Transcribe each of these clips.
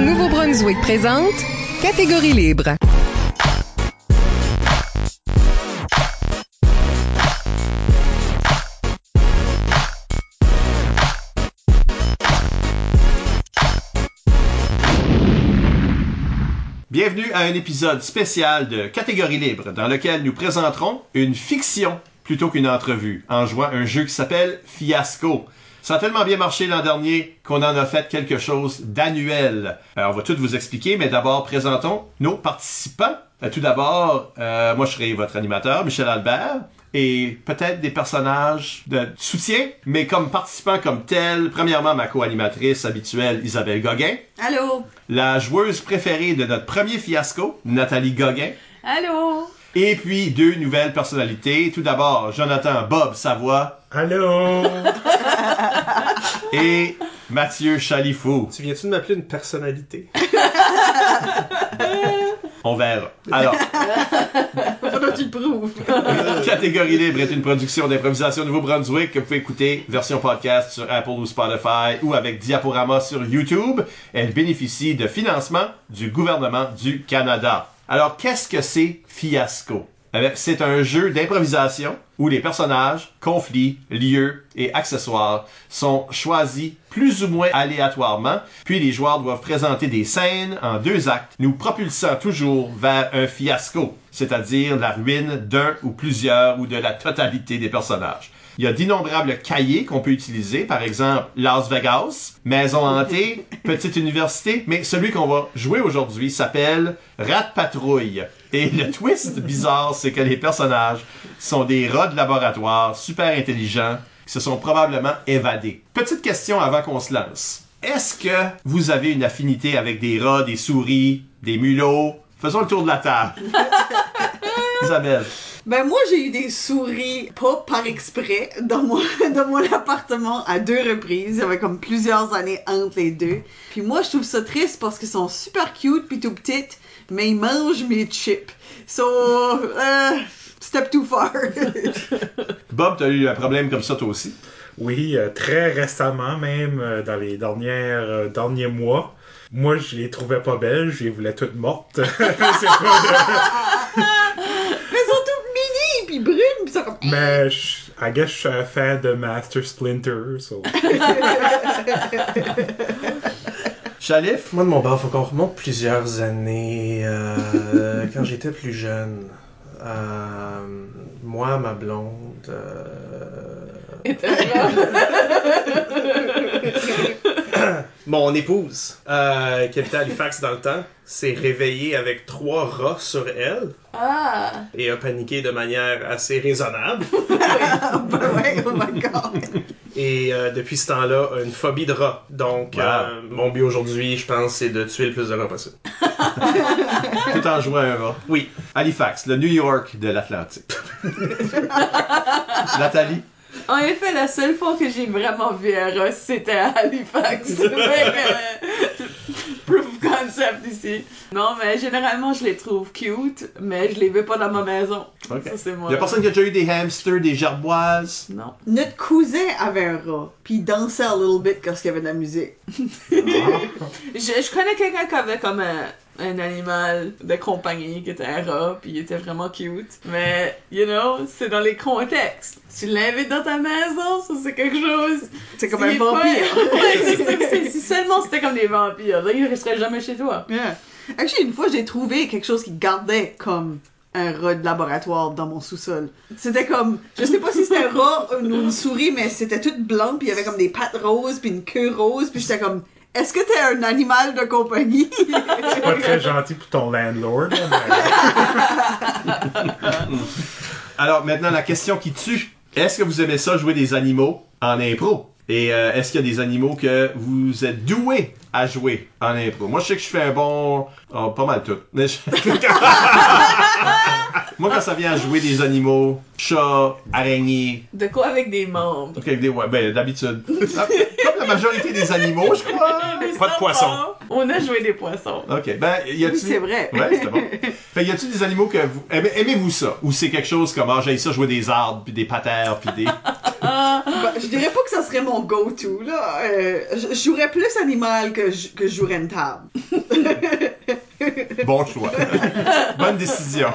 Nouveau-Brunswick présente Catégorie libre. Bienvenue à un épisode spécial de Catégorie libre dans lequel nous présenterons une fiction plutôt qu'une entrevue en jouant un jeu qui s'appelle Fiasco. Ça a tellement bien marché l'an dernier qu'on en a fait quelque chose d'annuel. Alors, on va tout vous expliquer, mais d'abord, présentons nos participants. Euh, Tout d'abord, euh, moi, je serai votre animateur, Michel Albert, et peut-être des personnages de soutien, mais comme participants comme tels, premièrement, ma co-animatrice habituelle, Isabelle Gauguin, Allô? la joueuse préférée de notre premier fiasco, Nathalie Gauguin, Allô? Et puis deux nouvelles personnalités. Tout d'abord, Jonathan Bob Savoie Allô? et Mathieu Chalifou. tu viens-tu de m'appeler une personnalité? On verra. Alors, Faudra que tu le prouves. Catégorie libre est une production d'improvisation Nouveau-Brunswick que vous pouvez écouter version podcast sur Apple ou Spotify ou avec Diaporama sur YouTube. Elle bénéficie de financement du gouvernement du Canada. Alors, qu'est-ce que c'est Fiasco? Eh C'est un jeu d'improvisation où les personnages, conflits, lieux et accessoires sont choisis plus ou moins aléatoirement, puis les joueurs doivent présenter des scènes en deux actes, nous propulsant toujours vers un fiasco, c'est-à-dire la ruine d'un ou plusieurs ou de la totalité des personnages. Il y a d'innombrables cahiers qu'on peut utiliser, par exemple Las Vegas, Maison hantée, Petite université, mais celui qu'on va jouer aujourd'hui s'appelle Rat Patrouille. Et le twist bizarre, c'est que les personnages sont des rats de laboratoire super intelligents qui se sont probablement évadés. Petite question avant qu'on se lance. Est-ce que vous avez une affinité avec des rats, des souris, des mulots? Faisons le tour de la table. Isabelle. Ben moi j'ai eu des souris pas par exprès dans mon dans mon appartement à deux reprises. Il y avait comme plusieurs années entre les deux. Puis moi je trouve ça triste parce qu'ils sont super cute puis tout petites, mais ils mangent mes chips. So euh, step too far. Bob, t'as eu un problème comme ça toi aussi? Oui, euh, très récemment, même euh, dans les dernières, euh, derniers mois. Moi, je les trouvais pas belles, je les voulais toutes mortes. C'est pas de- mais ils sont toutes mini puis brunes puis ils sont comme Mais je, I guess je suis un fan de Master Splinter, so... Chalif? Moi, de mon bord, faut qu'on remonte plusieurs années. euh, quand j'étais plus jeune. Euh, moi, ma blonde. euh, Mon épouse, euh, qui habitait à Halifax dans le temps, s'est réveillée avec trois rats sur elle ah et a paniqué de manière assez raisonnable. ben ouais oh my god. Et euh, depuis ce temps-là, a une phobie de rats. Donc, Wow. euh, mon but aujourd'hui, je pense, c'est de tuer le plus de rats possible. Tout en jouant un rat. Oui. Halifax, le New York de l'Atlantique. Nathalie? En effet, la seule fois que j'ai vraiment vu un rat, c'était à Halifax. Proof of concept ici. Non, mais généralement, je les trouve cute, mais je les veux pas dans ma maison. Ok. Ça, c'est moi. Il y a personne qui a déjà eu des hamsters, des gerboises? Non. Notre cousin avait un rat, puis il dansait a little bit quand il y avait de la musique. Je, je connais quelqu'un qui avait comme un, un animal de compagnie qui était un rat, puis il était vraiment cute. Mais, you know, c'est dans les contextes. Tu l'invites dans ta maison, ça c'est quelque chose. C'est comme un vampire. Si seulement c'était comme des vampires, là, il resterait jamais chez toi. Yeah. Actually, une fois, j'ai trouvé quelque chose qui gardait comme un rat de laboratoire dans mon sous-sol. C'était comme, je sais pas si c'était un rat ou une souris, mais c'était tout blanc, puis il y avait comme des pattes roses, puis une queue rose, puis j'étais comme, est-ce que t'es un animal de compagnie? C'est pas très gentil pour ton landlord, mais... Alors maintenant, la question qui tue. Est-ce que vous aimez ça jouer des animaux en impro? Et euh, est-ce qu'il y a des animaux que vous êtes doués à jouer en impro? Moi, je sais que je fais un bon... oh, pas mal tout. Mais je- Moi, quand ça vient à jouer des animaux, chats, araignées, De quoi avec des membres? avec des... Ouais, ben, d'habitude. Ah, Comme la majorité des animaux, je crois. Pas de poisson. On a joué des poissons. Ok, ben, y a-tu... Oui, c'est vrai. Ouais, c'était bon. Fait y a-tu des animaux que vous... aimez- Aimez-vous ça? Ou c'est quelque chose comme, ah, j'ai ça jouer des arbres, puis des patères, puis des... Bah, je dirais pas que ça serait mon go-to, là. Euh, je, je jouerais plus animal que je, que je jouerais une table. Bon choix. Bonne décision.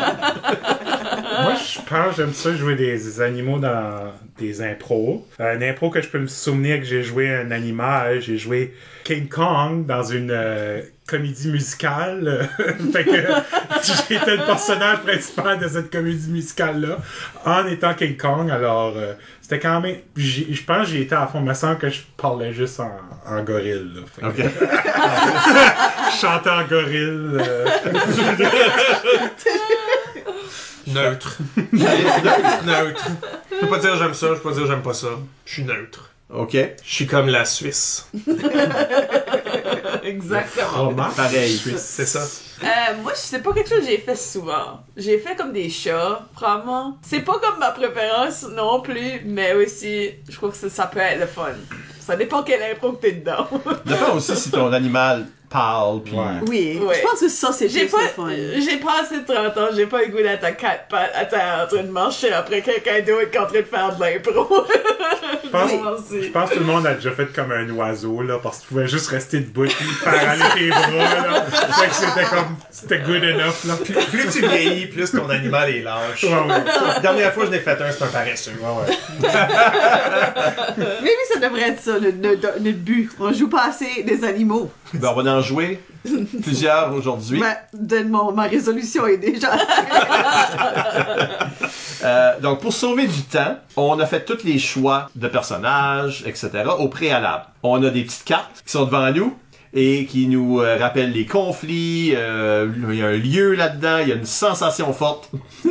Moi, je pense j'aime ça jouer des animaux dans des impros. Euh, Un impro que je peux me souvenir que j'ai joué un animal, j'ai joué King Kong dans une euh, comédie musicale. fait que j'étais le personnage principal de cette comédie musicale-là en étant King Kong. Alors, euh, c'était quand même... Je pense que j'ai été à fond. Il me semble que je parlais juste en, en gorille. là. Fait que OK. Je chantais en gorille. Euh, Neutre. neutre. Je peux pas dire j'aime ça, je peux pas dire j'aime pas ça. Je suis neutre. OK. Je suis comme la Suisse. exactement. fromage Pareil. suisse. C'est ça. Euh, moi, c'est pas quelque chose que j'ai fait souvent. J'ai fait comme des chats, probablement. C'est pas comme ma préférence non plus, mais aussi, je crois que ça, ça peut être le fun. Ça dépend quelle impro que t'es dedans. Dépend aussi si ton animal parle, puis... Ouais. Oui, Ouais. je pense que ça, c'est J'ai juste pas, le fun. j'ai pas assez de 30 ans, j'ai pas le goût d'être à quatre pattes, à terre, en train de marcher après quelqu'un d'autre qui est en train de faire de l'impro. Je pense, Moi je pense que tout le monde a déjà fait comme un oiseau, là, parce que tu pouvais juste rester debout et faire aller tes bras, là. Fait que c'était comme, c'était good enough, là. Plus, plus tu vieillis, plus ton animal est lâche. Ouais, ouais. La dernière fois je l'ai fait un, c'est un paresseux. Ouais, ouais. Mais oui, ça devrait être ça, le- le- notre but. On joue pas assez des animaux. Ben, on va en jouer plusieurs aujourd'hui. De- mon- ma résolution est déjà... Euh, donc, pour sauver du temps, on a fait tous les choix de personnages, etc. au préalable. On a des petites cartes qui sont devant nous et qui nous euh, rappellent les conflits. euh, il y a un lieu là-dedans, il y a une sensation forte.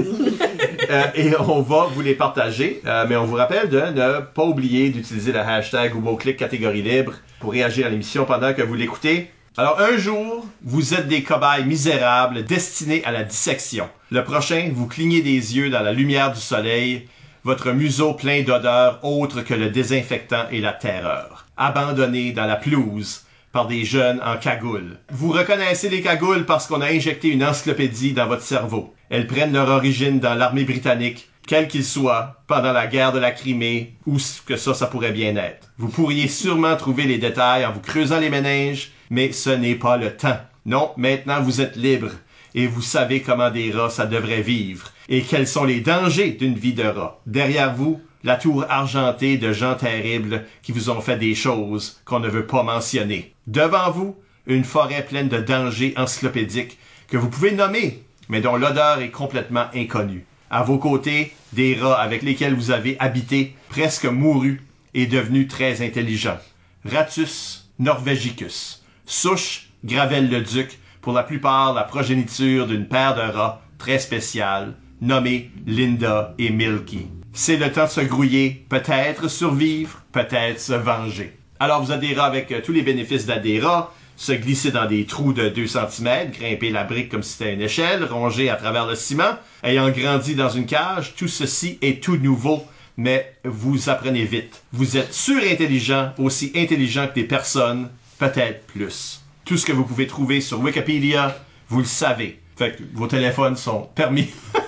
Euh, et on va vous les partager. Mais on vous rappelle de ne pas oublier d'utiliser le hashtag ou mot-clic catégorie libre pour réagir à l'émission pendant que vous l'écoutez. Alors, un jour, vous êtes des cobayes misérables destinés à la dissection. Le prochain, vous clignez des yeux dans la lumière du soleil, votre museau plein d'odeurs autres que le désinfectant et la terreur. Abandonné dans la pelouse par des jeunes en cagoule. Vous reconnaissez les cagoules parce qu'on a injecté une encyclopédie dans votre cerveau. Elles prennent leur origine dans l'armée britannique, quel qu'il soit, pendant la guerre de la Crimée, ou que ça, ça pourrait bien être. Vous pourriez sûrement trouver les détails en vous creusant les méninges, mais ce n'est pas le temps. Non, maintenant vous êtes libre, et vous savez comment des rats ça devrait vivre, et quels sont les dangers d'une vie de rat? Derrière vous, la tour argentée de gens terribles qui vous ont fait des choses qu'on ne veut pas mentionner. Devant vous, une forêt pleine de dangers encyclopédiques que vous pouvez nommer, mais dont l'odeur est complètement inconnue. À vos côtés, des rats avec lesquels vous avez habité, presque mourus et devenus très intelligents. Ratus norvegicus. Souche Gravel-le-Duc, pour la plupart la progéniture d'une paire de rats très spéciale, nommés Linda et Milky. C'est le temps de se grouiller, peut-être survivre, peut-être se venger. Alors vous rats avec euh, tous les bénéfices rats, se glisser dans des trous de 2 cm, grimper la brique comme si c'était une échelle, ronger à travers le ciment, ayant grandi dans une cage, tout ceci est tout nouveau, mais vous apprenez vite. Vous êtes surintelligent, aussi intelligent que des personnes, peut-être plus. Tout ce que vous pouvez trouver sur Wikipédia, vous le savez. Fait que vos téléphones sont permis.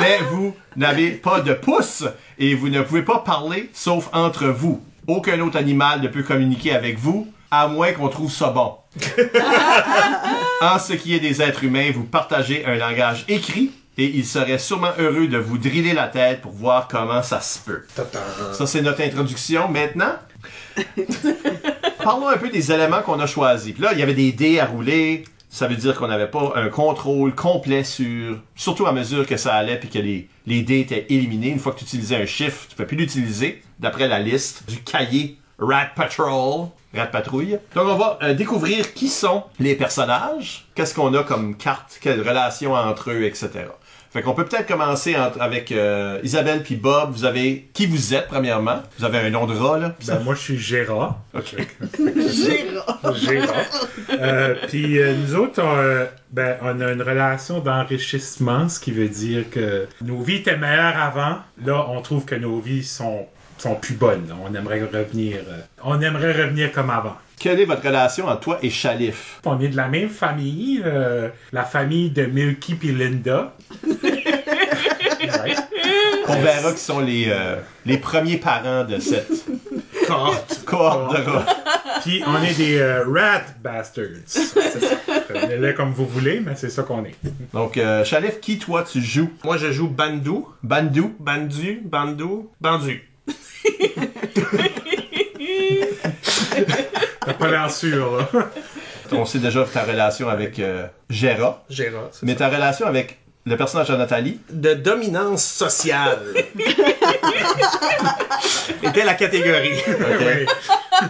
mais vous n'avez pas de pouce et vous ne pouvez pas parler sauf entre vous. Aucun autre animal ne peut communiquer avec vous, à moins qu'on trouve ça bon. en ce qui est des êtres humains, vous partagez un langage écrit et il serait sûrement heureux de vous driller la tête pour voir comment ça se peut. Ça, c'est notre introduction. Maintenant, parlons un peu des éléments qu'on a choisis. Puis là, il y avait des dés à rouler. Ça veut dire qu'on n'avait pas un contrôle complet sur... Surtout à mesure que ça allait puis que les, les dés étaient éliminés. Une fois que tu utilisais un chiffre, tu ne peux plus l'utiliser d'après la liste du cahier Rat Patrol. Rat Patrouille. Donc on va euh, découvrir qui sont les personnages, qu'est-ce qu'on a comme carte, quelle relation entre eux, etc. Fait qu'on peut peut-être commencer entre- avec euh, Isabelle puis Bob. Vous avez qui vous êtes premièrement? Vous avez un nom de rat là. Ben, moi, je suis Gérard. Ok. Gérard. Gérard. Euh, Puis euh, nous autres, on, euh, ben, on a une relation d'enrichissement, ce qui veut dire que nos vies étaient meilleures avant. Là, on trouve que nos vies sont, sont plus bonnes. On aimerait revenir. euh, on aimerait revenir comme avant. Quelle est votre relation entre toi et Chalif? On est de la même famille, euh, la famille de Milky puis Linda. Ouais. On verra qui sont les, euh, les premiers parents de cette Cohorte. cohorte de rats. Puis on est des euh, rat bastards. C'est ça. Prenez-le comme vous voulez, mais c'est ça qu'on est. Donc, euh, Chalif, qui toi tu joues? Moi, je joue Bandou. Bandou. Bandu, Bandou, Bandu. T'as pas l'air sûr, là. On sait déjà ta relation avec euh, Gérard. Gérard. c'est Mais ça. ta relation avec le personnage de Nathalie, De dominance sociale. était la catégorie. Oui.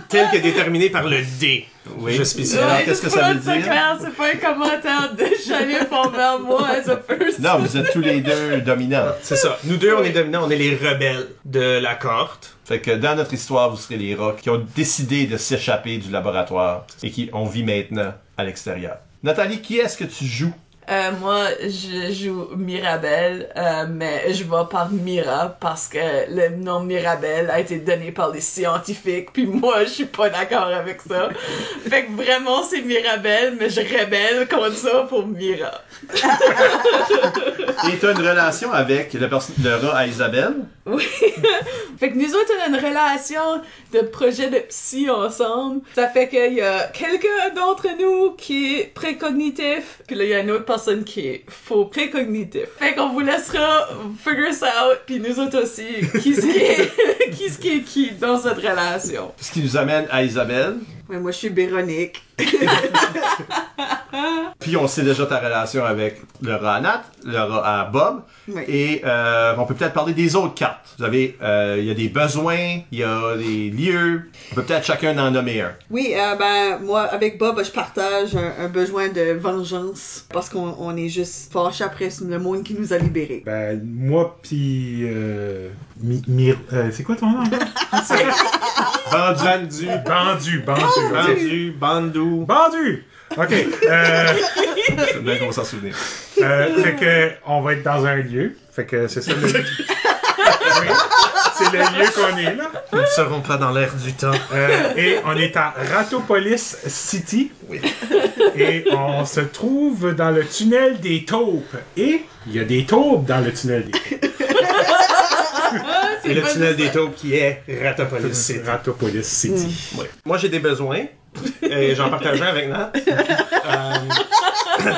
Telle que déterminée par le D. Oui. Je spécifie. Alors, Ouais, qu'est-ce que ça veut dire? c'est pas un commentaire de Chalif envers moi as a person. non, vous êtes tous les deux dominants. C'est ça. Nous deux, on est dominants, on est les rebelles de la cohorte. Fait que dans notre histoire, vous serez les rats qui ont décidé de s'échapper du laboratoire et qui on vit maintenant à l'extérieur. Nathalie, qui est-ce que tu joues? Euh, moi, je joue Mirabelle, euh, mais je vais par Mira parce que le nom Mirabelle a été donné par les scientifiques, puis moi, je suis pas d'accord avec ça. fait que vraiment, c'est Mirabelle, mais je rebelle contre ça pour Mira. Et tu as une relation avec le, le rat à Isabelle? Oui. fait que nous autres, on a une relation de projet de psy ensemble. Ça fait qu'il y a quelqu'un d'entre nous qui est précognitif, puis là, il y a une autre personne qui est faux précognitif. Fait qu'on vous laissera figure ça out, puis nous autres aussi, qui ce qui est, qui ce qui est qui dans cette relation. Ce qui nous amène à Isabelle. Ouais, moi, je suis Véronique. Puis on sait déjà ta relation avec le rat à Nat, le rat à Bob. Oui. Et euh, on peut peut-être parler des autres cartes. Vous avez, euh, il y a des besoins, il y a des lieux. On peut peut-être chacun en nommer un. Oui, euh, ben, moi, avec Bob, je partage un, un besoin de vengeance parce qu'on on est juste fâchés après le monde qui nous a libérés. Ben, moi pis... Euh, mi, mi- euh, c'est quoi ton nom? Bandu. Bandu, Bandu. Bandu, Bandou. Bandu! Ok. Euh, C'est bien qu'on va s'en souvenir. euh, fait que, on va être dans un lieu. Fait que c'est ça le... Oui, c'est le lieu qu'on est là. Nous ne serons pas dans l'air du temps. Euh, et on est à Ratopolis City. Et on se trouve dans le tunnel des taupes. Et il y a des taupes dans le tunnel des taupes. Et le tunnel des taupes qui est Ratopolis City. Ratopolis City. Moi, j'ai des besoins. Et j'en partage un avec Nat. Euh,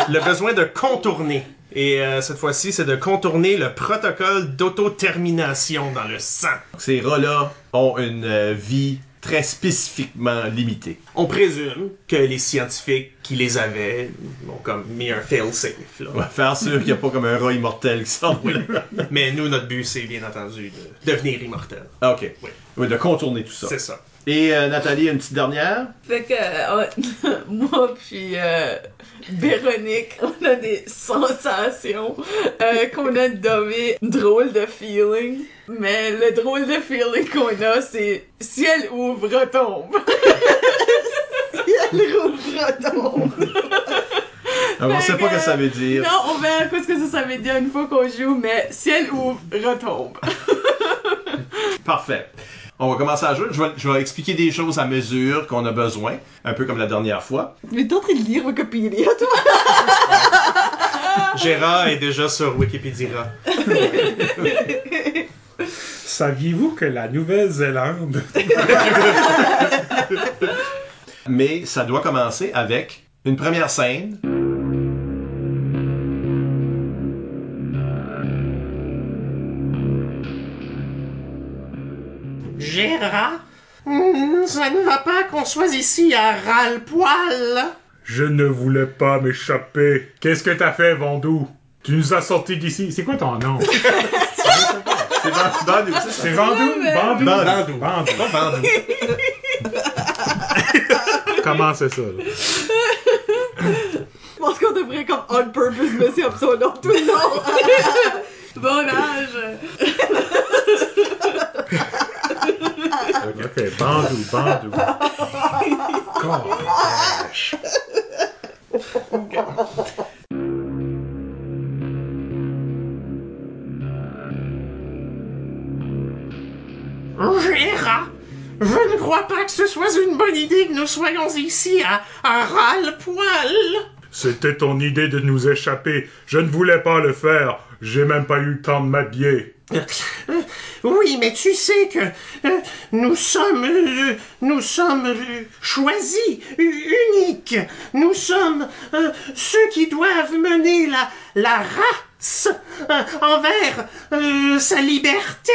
le besoin de contourner. Et euh, cette fois-ci, c'est de contourner le protocole d'autotermination dans le sang. Ces rats-là ont une euh, vie très spécifiquement limitée. On présume que les scientifiques qui les avaient ont comme mis un fail-safe. là. On va faire sûr qu'il n'y a pas comme un rat immortel qui sort. Oui. Mais nous, notre but, c'est bien entendu de devenir immortel. Ah, ok. Oui. Oui, de contourner tout ça. C'est ça. Et euh, Nathalie, une petite dernière? Fait que euh, moi puis euh, Véronique, on a des sensations euh, qu'on a nommées drôle de feeling. Mais le drôle de feeling qu'on a, c'est ciel ouvre retombe. Le rouvre retombe. Alors, on sait pas ce que ça veut dire. Non, on verra quoi ce que ça, ça veut dire une fois qu'on joue, mais ciel ouvre retombe. Parfait. On va commencer à jouer. Je vais, je vais expliquer des choses à mesure qu'on a besoin, un peu comme la dernière fois. Mais t'es en train de lire Wikipédia, toi? Gérard est déjà sur Wikipédia. Saviez-vous que la Nouvelle-Zélande Mais ça doit commencer avec une première scène. Gérard? Hmm, ça ne va pas qu'on soit ici à ras-le-poil. Je ne voulais pas m'échapper. Qu'est-ce que t'as fait, Vandou Tu nous as sortis d'ici. C'est quoi ton nom? C'est nous, c'est Vandou Bandou. Bandou. Pas vendu. Comment c'est ça là? Je pense qu'on devrait comme on purpose messer up son nom tout le long. Bon âge. Ok, Bandou, Bandou. Gosh. Gérard, je ne crois pas que ce soit une bonne idée que nous soyons ici à, à ras-le-poil. C'était ton idée de nous échapper. Je ne voulais pas le faire. J'ai même pas eu le temps de m'habiller. Euh, Oui, mais tu sais que euh, nous sommes, euh, nous sommes choisis, uniques. Nous sommes ceux qui doivent mener la, la race envers sa liberté.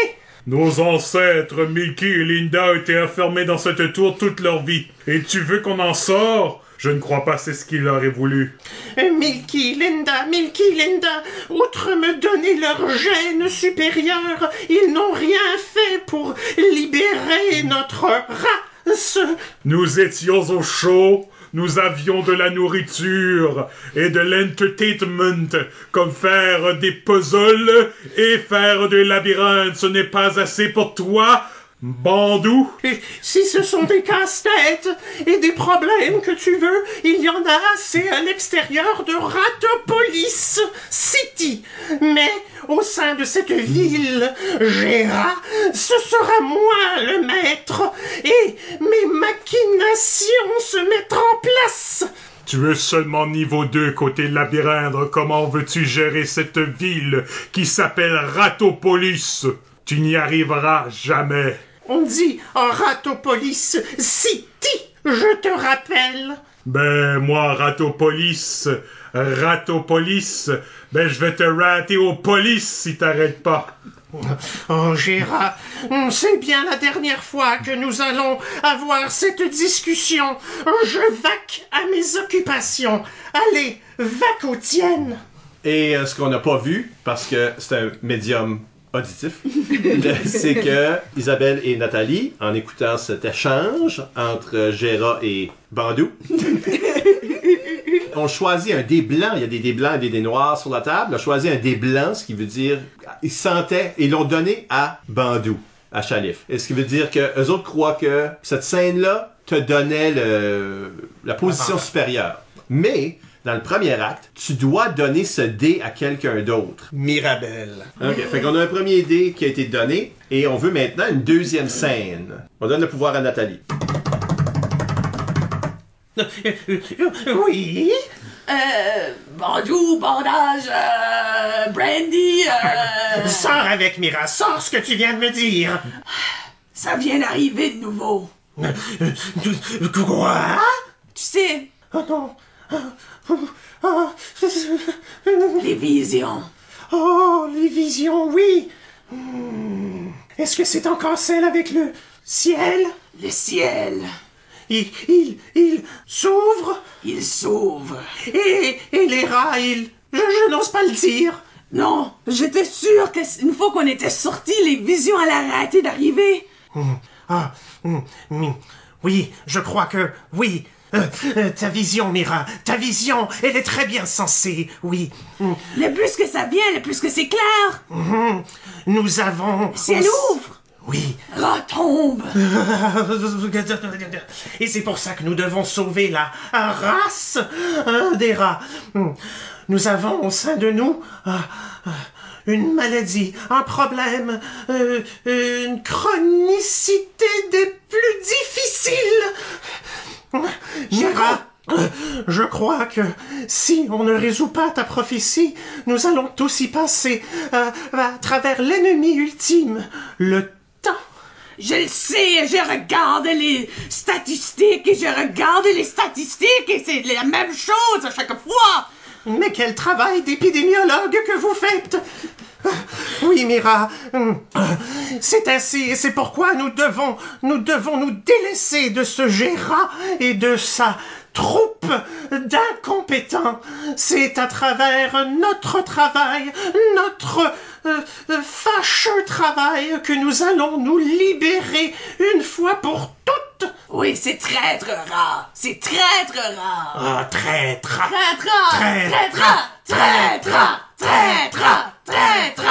Nos ancêtres, Milky et Linda, étaient enfermés dans cette tour toute leur vie. Et tu veux qu'on en sort Je ne crois pas c'est ce qu'il aurait voulu. Milky, Linda, Milky, Linda, outre me donner leur gène supérieur, ils n'ont rien fait pour libérer notre race. Nous étions au chaud, nous avions de la nourriture et de l'entertainment, comme faire des puzzles et faire des labyrinthes. Ce n'est pas assez pour toi, Bandou si ce sont des casse-têtes et des problèmes que tu veux, il y en a assez à l'extérieur de Ratopolis City. Mais au sein de cette ville, Gera, ce sera moi le maître et mes machinations se mettent en place. Tu es seulement niveau 2 côté labyrinthe. Comment veux-tu gérer cette ville qui s'appelle Ratopolis? Tu n'y arriveras jamais. On dit Ratopolis City, je te rappelle. Ben, moi, Ratopolis, Ratopolis, ben, je vais te rater aux polices si t'arrêtes pas. Oh, Gérard, c'est bien la dernière fois que nous allons avoir cette discussion. Je vaque à mes occupations. Allez, vaque aux tiennes. Et euh, ce qu'on n'a pas vu, parce que c'est un médium auditif, c'est que Isabelle et Nathalie, en écoutant cet échange entre Gérard et Bandou, ont choisi un dé blanc. Il y a des dés blancs et des dés noirs sur la table. Ils ont choisi un dé blanc, ce qui veut dire ils sentaient et l'ont donné à Bandou, à Chalif. Et ce qui veut dire que eux autres croient que cette scène-là te donnait le- la position supérieure. Mais dans le premier acte, tu dois donner ce dé à quelqu'un d'autre. Mirabelle. Ok, fait qu'on a un premier dé qui a été donné et on veut maintenant une deuxième scène. On donne le pouvoir à Nathalie. Oui. Euh, bandou, bandage, euh, brandy, euh, Sors avec Mira, sors ce que tu viens de me dire. ça vient d'arriver de nouveau. Quoi? Tu sais, Oh non. Oh, les visions. oh, les visions, oui. Hmm. Est-ce que c'est encore celle avec le ciel? Le ciel, Il, il, il s'ouvre il s'ouvre. et, et les rats, ils... Je, je n'ose pas le dire. Non, j'étais sûre que une fois qu'on était sortis, les visions allaient arrêter d'arriver. Ah, hum, hum, oui, je crois que oui. Euh, euh, ta vision, Mira, ta vision, elle est très bien sensée, oui. Le plus que ça vient, le plus que c'est clair. hum, Nous avons... Si elle ouvre, Oui. retombe. Et c'est pour ça que nous devons sauver la race hein, des rats. Hum, Nous avons au sein de nous ah, une maladie, un problème, euh, une chronicité des plus difficiles. Euh, je crois que si on ne résout pas ta prophétie, nous allons tous y passer euh, à travers l'ennemi ultime, le temps. Je le sais, je regarde les statistiques et je regarde les statistiques et c'est la même chose à chaque fois. Mais quel travail d'épidémiologue que vous faites Oui, Mira, c'est ainsi, et c'est pourquoi nous devons, nous devons nous délaisser de ce Gérard et de sa troupe d'incompétents. C'est à travers notre travail, notre euh, euh, fâcheux travail, que nous allons nous libérer une fois pour toutes. Oui, c'est traître rare. C'est traître rare. Ah, traître Traître rare. Traître. Traître. Traître. Traître.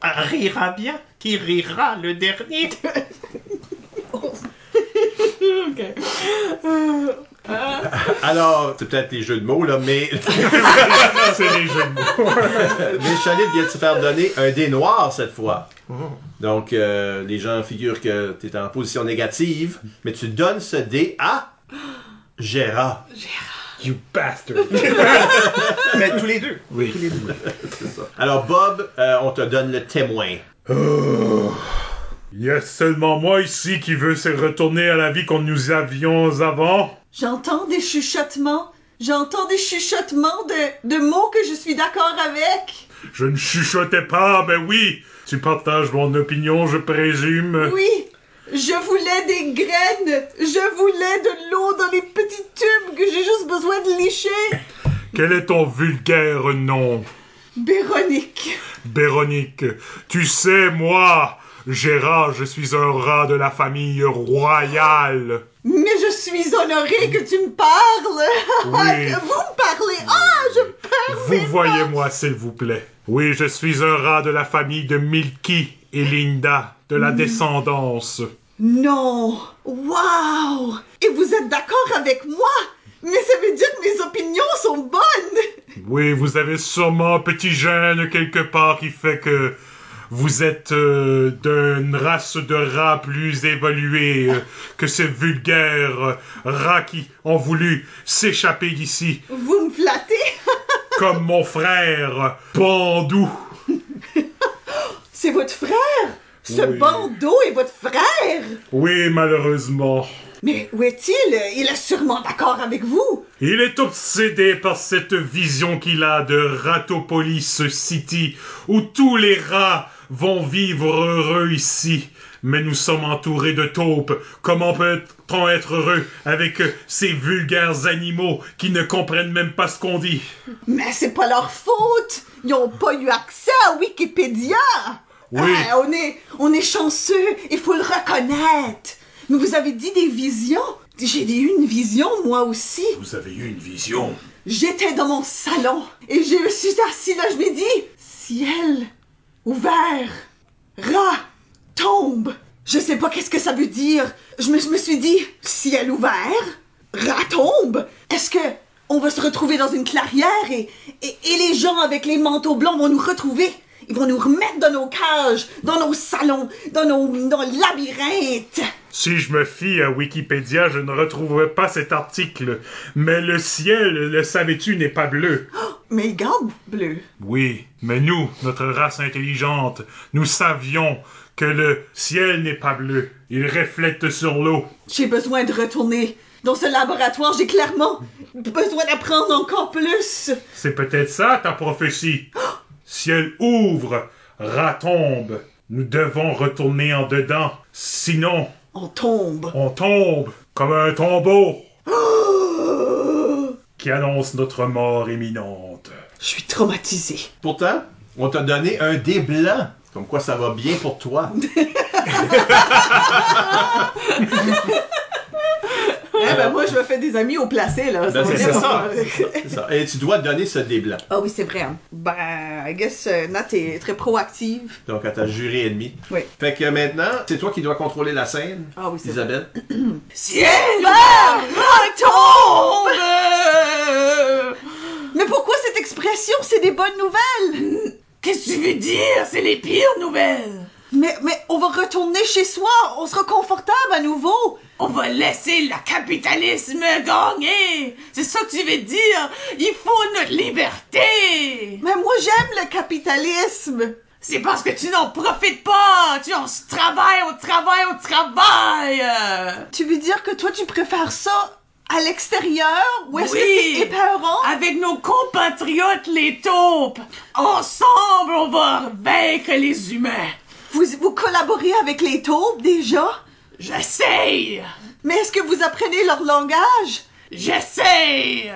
Ah, rira bien qui rira le dernier? Alors, c'est peut-être des jeux de mots, là, mais, C'est les jeux de mots. mais Chalif vient de se faire donner un dé noir cette fois. Donc, euh, les gens figurent que tu es en position négative, mais tu donnes ce dé à Gérard. You bastard. Mais tous les deux. Oui. Alors, Bob, euh, on te donne le témoin. Oh. Il y a seulement moi ici qui veut se retourner à la vie qu'on nous avions avant. J'entends des chuchotements. J'entends des chuchotements de, de mots que je suis d'accord avec. Je ne chuchotais pas, mais oui, tu partages mon opinion, je présume. Oui, je voulais des graines. Je voulais de l'eau dans les petits tubes que j'ai juste besoin de licher. Quel est ton vulgaire nom? Véronique. Véronique, tu sais, moi, Gérard, je suis un rat de la famille royale. Mais je suis honorée que tu me parles. Oui. Vous me parlez. Ah, je perds Vous voyez-moi, s'il vous plaît. Oui, je suis un rat de la famille de Milky et Linda, de la descendance. Non! Wow! Et vous êtes d'accord avec moi? Mais ça veut dire que mes opinions sont bonnes! Oui, vous avez sûrement un petit gène quelque part qui fait que vous êtes euh, d'une race de rats plus évoluée euh, que ces vulgaires euh, rats qui ont voulu s'échapper d'ici, Vous me flattez? comme mon frère Bandou. C'est votre frère? Ce Oui. bandeau est votre frère? Oui, malheureusement. Mais où est-il? Il est sûrement d'accord avec vous. Il est obsédé par cette vision qu'il a de Ratopolis City, où tous les rats vont vivre heureux ici. Mais nous sommes entourés de taupes. Comment peut-on être heureux avec ces vulgaires animaux qui ne comprennent même pas ce qu'on dit? Mais c'est pas leur faute! Ils ont pas eu accès à Wikipédia! Oui. Ah, on est, on est chanceux, il faut le reconnaître! Mais vous avez dit des visions? J'ai eu une vision, moi aussi. Vous avez eu une vision. J'étais dans mon salon et je me suis assis là, je me dis ciel ouvert, rat tombe. Je sais pas qu'est-ce que ça veut dire. Je me, je me suis dit ciel ouvert, rat tombe. Est-ce que on va se retrouver dans une clairière et, et, et les gens avec les manteaux blancs vont nous retrouver? Ils vont nous remettre dans nos cages, dans nos salons, dans nos, labyrinthes. Si je me fie à Wikipédia, je ne retrouverai pas cet article. Mais le ciel, le savais-tu, n'est pas bleu. Mais garde bleu. Oui, mais nous, notre race intelligente, nous savions que le ciel n'est pas bleu. Il reflète sur l'eau. J'ai besoin de retourner dans ce laboratoire. J'ai clairement besoin d'apprendre encore plus. C'est peut-être ça ta prophétie. Ciel ouvre, rat tombe. Nous devons retourner en dedans. Sinon, On tombe. on tombe comme un tombeau qui annonce notre mort imminente. Je suis traumatisée. Pourtant, on t'a donné un dé blanc. Comme quoi ça va bien pour toi. Eh ben moi, je me fais des amis au placé, là. Ben, c'est ça. ça. Et tu dois donner ce dé blanc. Ah oui, c'est vrai. hein. Ben, I guess euh, Nat est très proactive. Donc à ta jurée ennemie. Oui. Fait que maintenant, c'est toi qui dois contrôler la scène. Ah oui, Isabelle. Ciel retombe! Mais pourquoi cette expression? C'est des bonnes nouvelles! Qu'est-ce que tu veux dire? C'est les pires nouvelles. Mais, mais on va retourner chez soi, on sera confortable à nouveau! On va laisser le capitalisme gagner. C'est ça que tu veux dire? Il faut notre liberté. Mais moi, j'aime le capitalisme! C'est parce que tu n'en profites pas. Tu en travailles, on travaille, on travaille. Tu veux dire que toi, tu préfères ça à l'extérieur? Ou est-ce Oui. que c'est épeurant? Avec nos compatriotes les taupes. Ensemble, on va vaincre les humains. Vous, vous collaborez avec les taupes déjà? J'essaye. Mais est-ce que vous apprenez leur langage? J'essaye.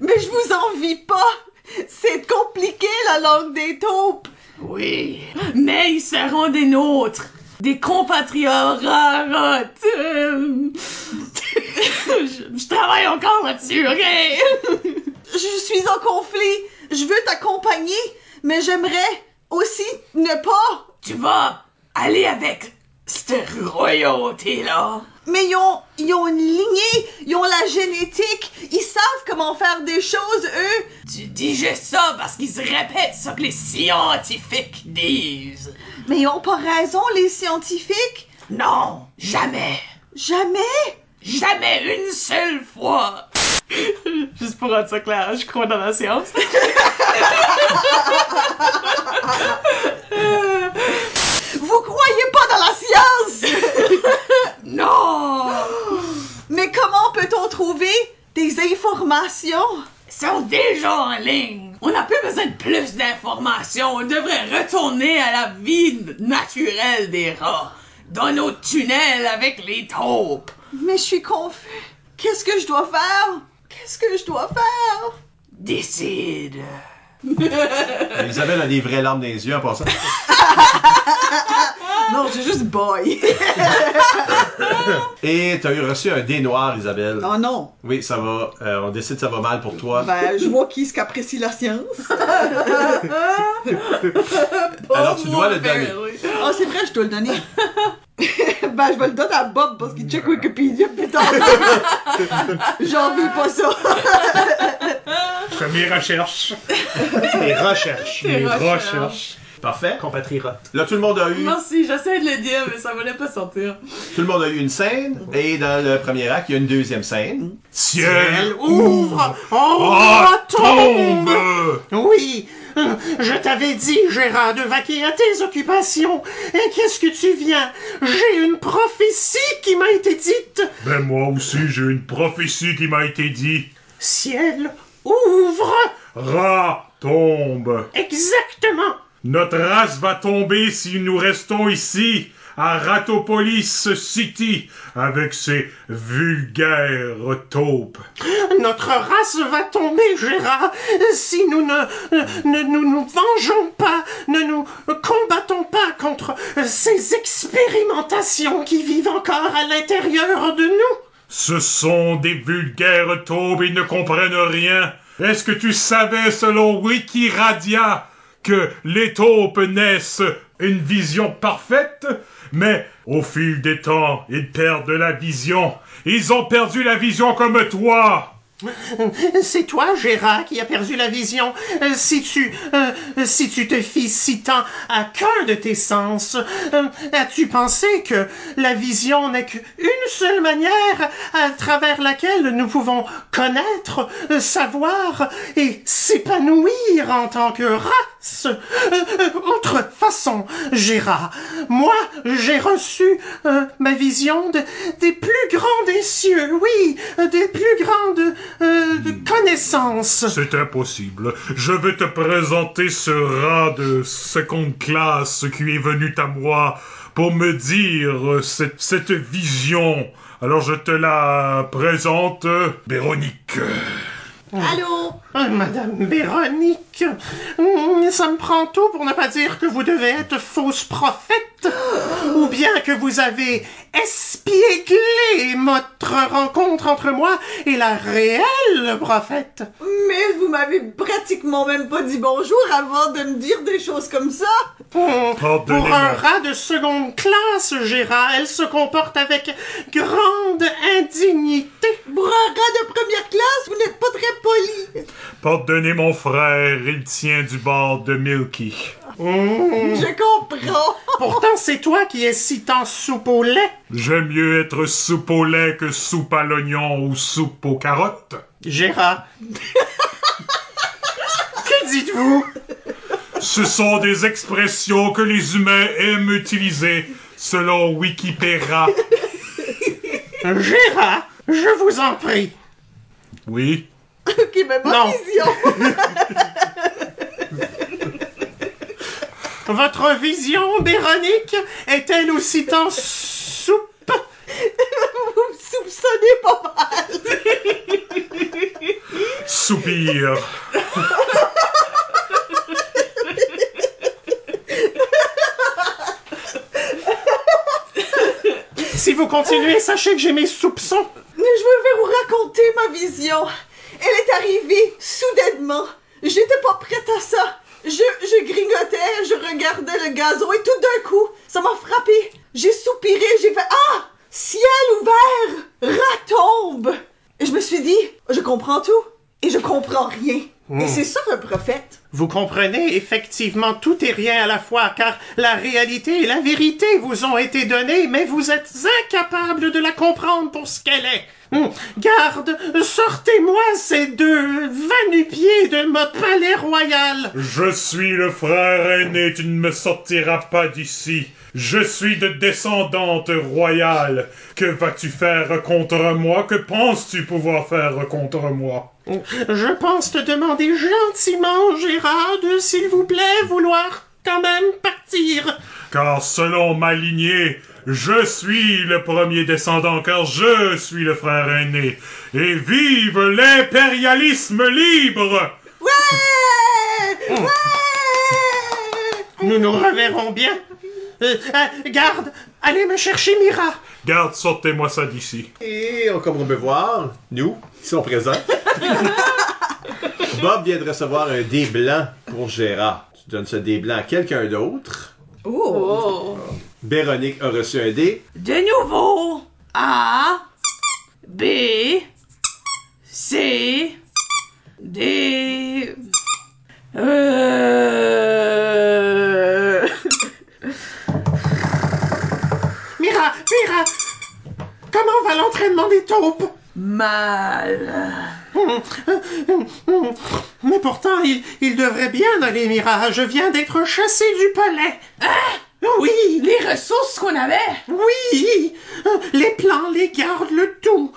Mais je vous envie pas! C'est compliqué la langue des taupes! Oui, mais ils seront des nôtres. Des compatriotes rarotes. Je, je travaille encore là-dessus, ok? Je suis en conflit! Je veux t'accompagner, mais j'aimerais aussi ne pas! Tu vas aller avec cette royauté-là. Mais ils ont, ils ont une lignée, ils ont la génétique, ils savent comment faire des choses, eux! Tu dis juste ça parce qu'ils se répètent ce que les scientifiques disent. Mais ils ont pas raison, les scientifiques! Non, jamais. Jamais! Jamais une seule fois. Juste pour rendre ça clair, je crois dans la science. Vous croyez pas dans la science? non! Mais comment peut-on trouver des informations? Ils sont déjà en ligne. On n'a plus besoin de plus d'informations. On devrait retourner à la vie naturelle des rats. Dans nos tunnels avec les taupes. Mais je suis confus. Qu'est-ce que je dois faire? Qu'est-ce que je dois faire? Décide. Isabelle a des vraies larmes dans les yeux en passant. Non, j'ai juste boy. Et t'as eu reçu un dé noir, Isabelle. Oh non. Oui, ça va. euh, on décide que ça va mal pour toi. Ben, je vois qui est-ce qu'apprécie la science. Alors tu dois le donner. Ah, c'est vrai, je dois le donner. ben, je vais le donner à Bob parce qu'il check Wikipédia plus tard. J'envie pas ça. Je fais mes recherches. Les recherches. Mes recherches. Parfait. Compatriotes. Là, tout le monde a eu, Merci, j'essaie de le dire, mais ça voulait pas sortir. tout le monde a eu une scène. Et dans le premier acte, il y a une deuxième scène. Ciel ouvre, Oh, tombe! Oui, euh, je t'avais dit, Gérard, de vaquer à tes occupations. Et qu'est-ce que tu viens? J'ai une prophétie qui m'a été dite. Ben moi aussi, j'ai une prophétie qui m'a été dit. Ciel, ouvre. Rat tombe. Exactement. Notre race va tomber si nous restons ici, à Ratopolis City, avec ces vulgaires taupes. Notre race va tomber, Gérard, si nous ne, ne nous, nous vengeons pas, ne nous combattons pas contre ces expérimentations qui vivent encore à l'intérieur de nous. Ce sont des vulgaires taupes, ils ne comprennent rien. Est-ce que tu savais, selon Wikiradia, que les taupes naissent une vision parfaite, mais au fil des temps, ils perdent la vision. Ils ont perdu la vision comme toi. C'est toi, Gérard, qui a perdu la vision. Si tu, euh, si tu te fies si tant à qu'un de tes sens, euh, as-tu pensé que la vision n'est qu'une seule manière à travers laquelle nous pouvons connaître, savoir et s'épanouir en tant que race? Euh, euh, autre façon, Gérard, moi, j'ai reçu euh, ma vision de, des plus grands des cieux, oui, des plus grandes euh, connaissances. C'est impossible. Je vais te présenter ce rat de seconde classe qui est venu à moi pour me dire cette, cette vision. Alors je te la présente, Véronique. Allô? Euh, Madame Véronique, hum, ça me prend tout pour ne pas dire que vous devez être fausse prophète, ou bien que vous avez espiéglé notre rencontre entre moi et la réelle prophète. Mais vous m'avez pratiquement même pas dit bonjour avant de me dire des choses comme ça. Pour Pardonnez-moi. un rat de seconde classe, Gérard, elle se comporte avec grande indignité. Pour un rat de première classe, vous n'êtes pas très poli. Pardonnez mon frère, il tient du bord de Milky. Hum, Je comprends. Pourtant, c'est toi qui es si tant soupe au lait. J'aime mieux être soupe au lait que soupe à l'oignon ou soupe aux carottes. Gérard. que dites-vous? Ce sont des expressions que les humains aiment utiliser selon Wikipédia. Gérard, je vous en prie. Oui? Ok, mais ma Non. vision. Votre vision, Véronique, est-elle aussi tant soupe? Vous me soupçonnez pas mal. Soupir. Si vous continuez, sachez que j'ai mes soupçons. Je vais vous raconter ma vision. Elle est arrivée soudainement. J'étais pas prête à ça. Je, je grignotais, je regardais le gazon et tout d'un coup, ça m'a frappé. J'ai soupiré, j'ai fait Ah! Ciel ouvert! Rat tombe! Et je me suis dit, je comprends tout et je comprends rien. Et c'est ça un prophète. Vous comprenez, effectivement, tout et rien à la fois, car la réalité et la vérité vous ont été données, mais vous êtes incapables de la comprendre pour ce qu'elle est. Hum, Garde, sortez-moi ces deux va-nu-pieds de mon palais royal. Je suis le frère aîné, tu ne me sortiras pas d'ici. Je suis de descendante royale. Que vas-tu faire contre moi? Que penses-tu pouvoir faire contre moi? Je pense te demander gentiment, Gérard, de, s'il vous plaît, vouloir quand même partir. Car selon ma lignée, je suis le premier descendant, car je suis le frère aîné. Et vive l'impérialisme libre! Ouais! Ouais! Nous nous reverrons bien. Euh, euh, garde, allez me chercher Mira. Garde, sortez-moi ça d'ici. Et euh, comme on peut voir, nous, qui sont présents, Bob vient de recevoir un dé blanc pour Gérard. Tu donnes ce dé blanc à quelqu'un d'autre. Oh! Oh. Véronique a reçu un dé. De nouveau, A, B, C, D, euh... Mira, Mira, comment va l'entraînement des taupes? Mal. Mais pourtant, il, il devrait bien aller, Mira. Je viens d'être chassé du palais. Oui, Les ressources qu'on avait. oui. Les plans, les gardes, le tout.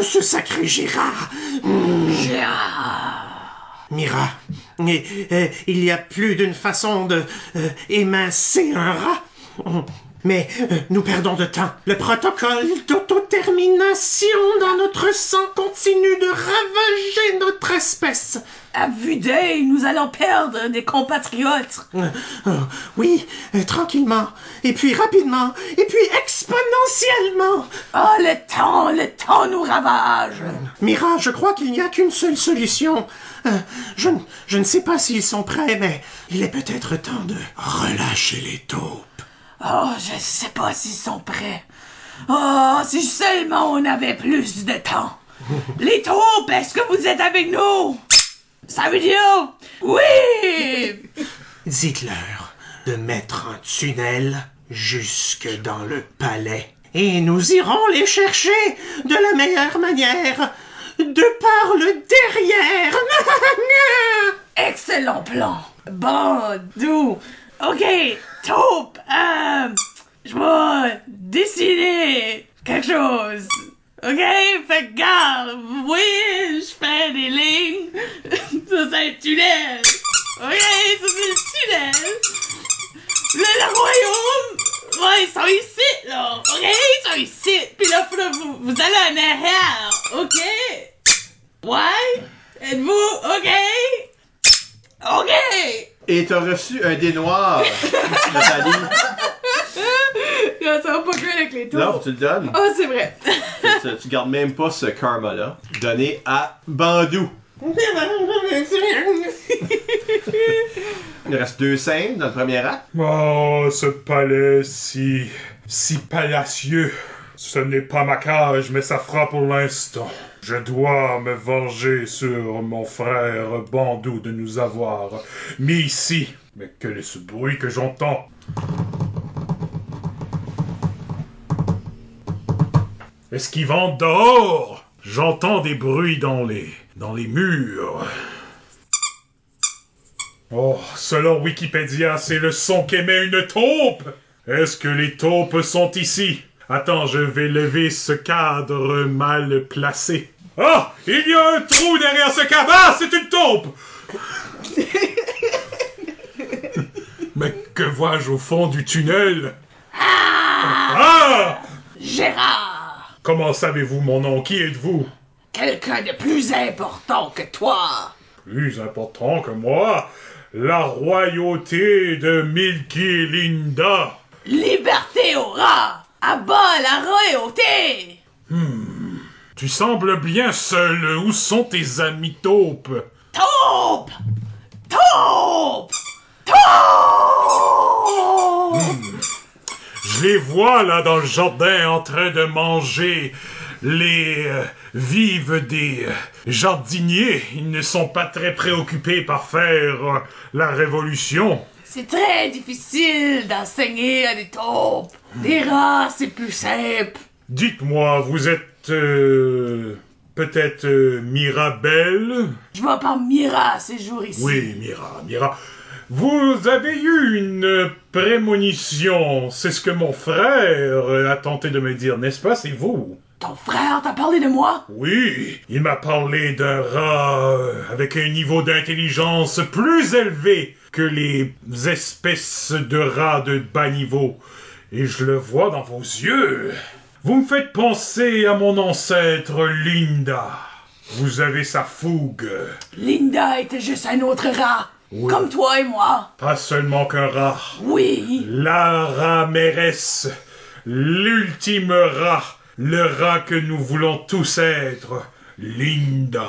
Ce sacré Gérard. Gérard. Mira, et, euh, il y a plus d'une façon de euh, émincer un rat. Mais euh, nous perdons de temps. Le protocole d'autotermination dans notre sang continue de ravager notre espèce. À vue d'œil, nous allons perdre des compatriotes. Euh, euh, oui, tranquillement, et puis rapidement, et puis exponentiellement. Oh, le temps, le temps nous ravage. Mira, je crois qu'il n'y a qu'une seule solution. Je, ne- je ne sais pas s'ils sont prêts, mais il est peut-être temps de relâcher les taupes. Oh, je sais pas s'ils sont prêts. Oh, si seulement on avait plus de temps. Les taupes, est-ce que vous êtes avec nous? Ça veut dire? Oui! Dites-leur de mettre un tunnel jusque dans le palais. Et nous irons les chercher de la meilleure manière, de par le derrière. Excellent plan. Bon, d'où? Ok, taupe, euh, je vais dessiner quelque chose. Ok? Fait que, garde, oui, je fais des lignes. ça, c'est un tunnel. Ok? Ça, c'est le tunnel. Le royaume, ouais, ils sont ici, là. Ok? Ils sont ici. Puis là, vous, vous allez en arrière. Ok? Ouais? Êtes-vous ok? Ok! Et t'as reçu un dé noir, Nathalie. Ça va pas bien avec les tours. Non, tu le donnes. Oh, c'est vrai. tu, tu gardes même pas ce karma-là. Donné à Bandou. Il reste deux scènes dans le premier acte. Oh, ce palais si. si palacieux. Ce n'est pas ma cage, mais ça fera pour l'instant. Je dois me venger sur mon frère Bandou de nous avoir mis ici. Mais quel est ce bruit que j'entends? Est-ce qu'ils vont dehors? J'entends des bruits dans les. dans les murs. Oh, selon Wikipédia, c'est le son qu'émet une taupe. Est-ce que les taupes sont ici? Attends, je vais lever ce cadre mal placé. Ah! Il y a un trou derrière ce cadre! Ah! C'est une taupe! Mais que vois-je au fond du tunnel? Ah! Gérard! Comment savez-vous mon nom? Qui êtes-vous? Quelqu'un de plus important que toi! Plus important que moi? La royauté de Milky Linda. Liberté au rat! À bas la royauté! Tu sembles bien seul. Où sont tes amis taupes? Taupe! Taupe! Taupe! Je les vois là dans le jardin en train de manger les euh, vives des euh, jardiniers. Ils ne sont pas très préoccupés par faire euh, la révolution. C'est très difficile d'enseigner à des taupes. Des rats, c'est plus simple. Dites-moi, vous êtes euh, peut-être euh, Mirabelle? Je vois pas Mira ces jours ici. Oui, Mira, Mira. Vous avez eu une prémonition, c'est ce que mon frère a tenté de me dire, n'est-ce pas, c'est vous Ton frère t'a parlé de moi? Oui, il m'a parlé d'un rat avec un niveau d'intelligence plus élevé que les espèces de rats de bas niveau. Et je le vois dans vos yeux. Vous me faites penser à mon ancêtre Linda. Vous avez sa fougue. Linda était juste un autre rat. Oui. Comme toi et moi. Pas seulement qu'un rat. Oui. La rat mairesse. L'ultime rat. Le rat que nous voulons tous être. Linda.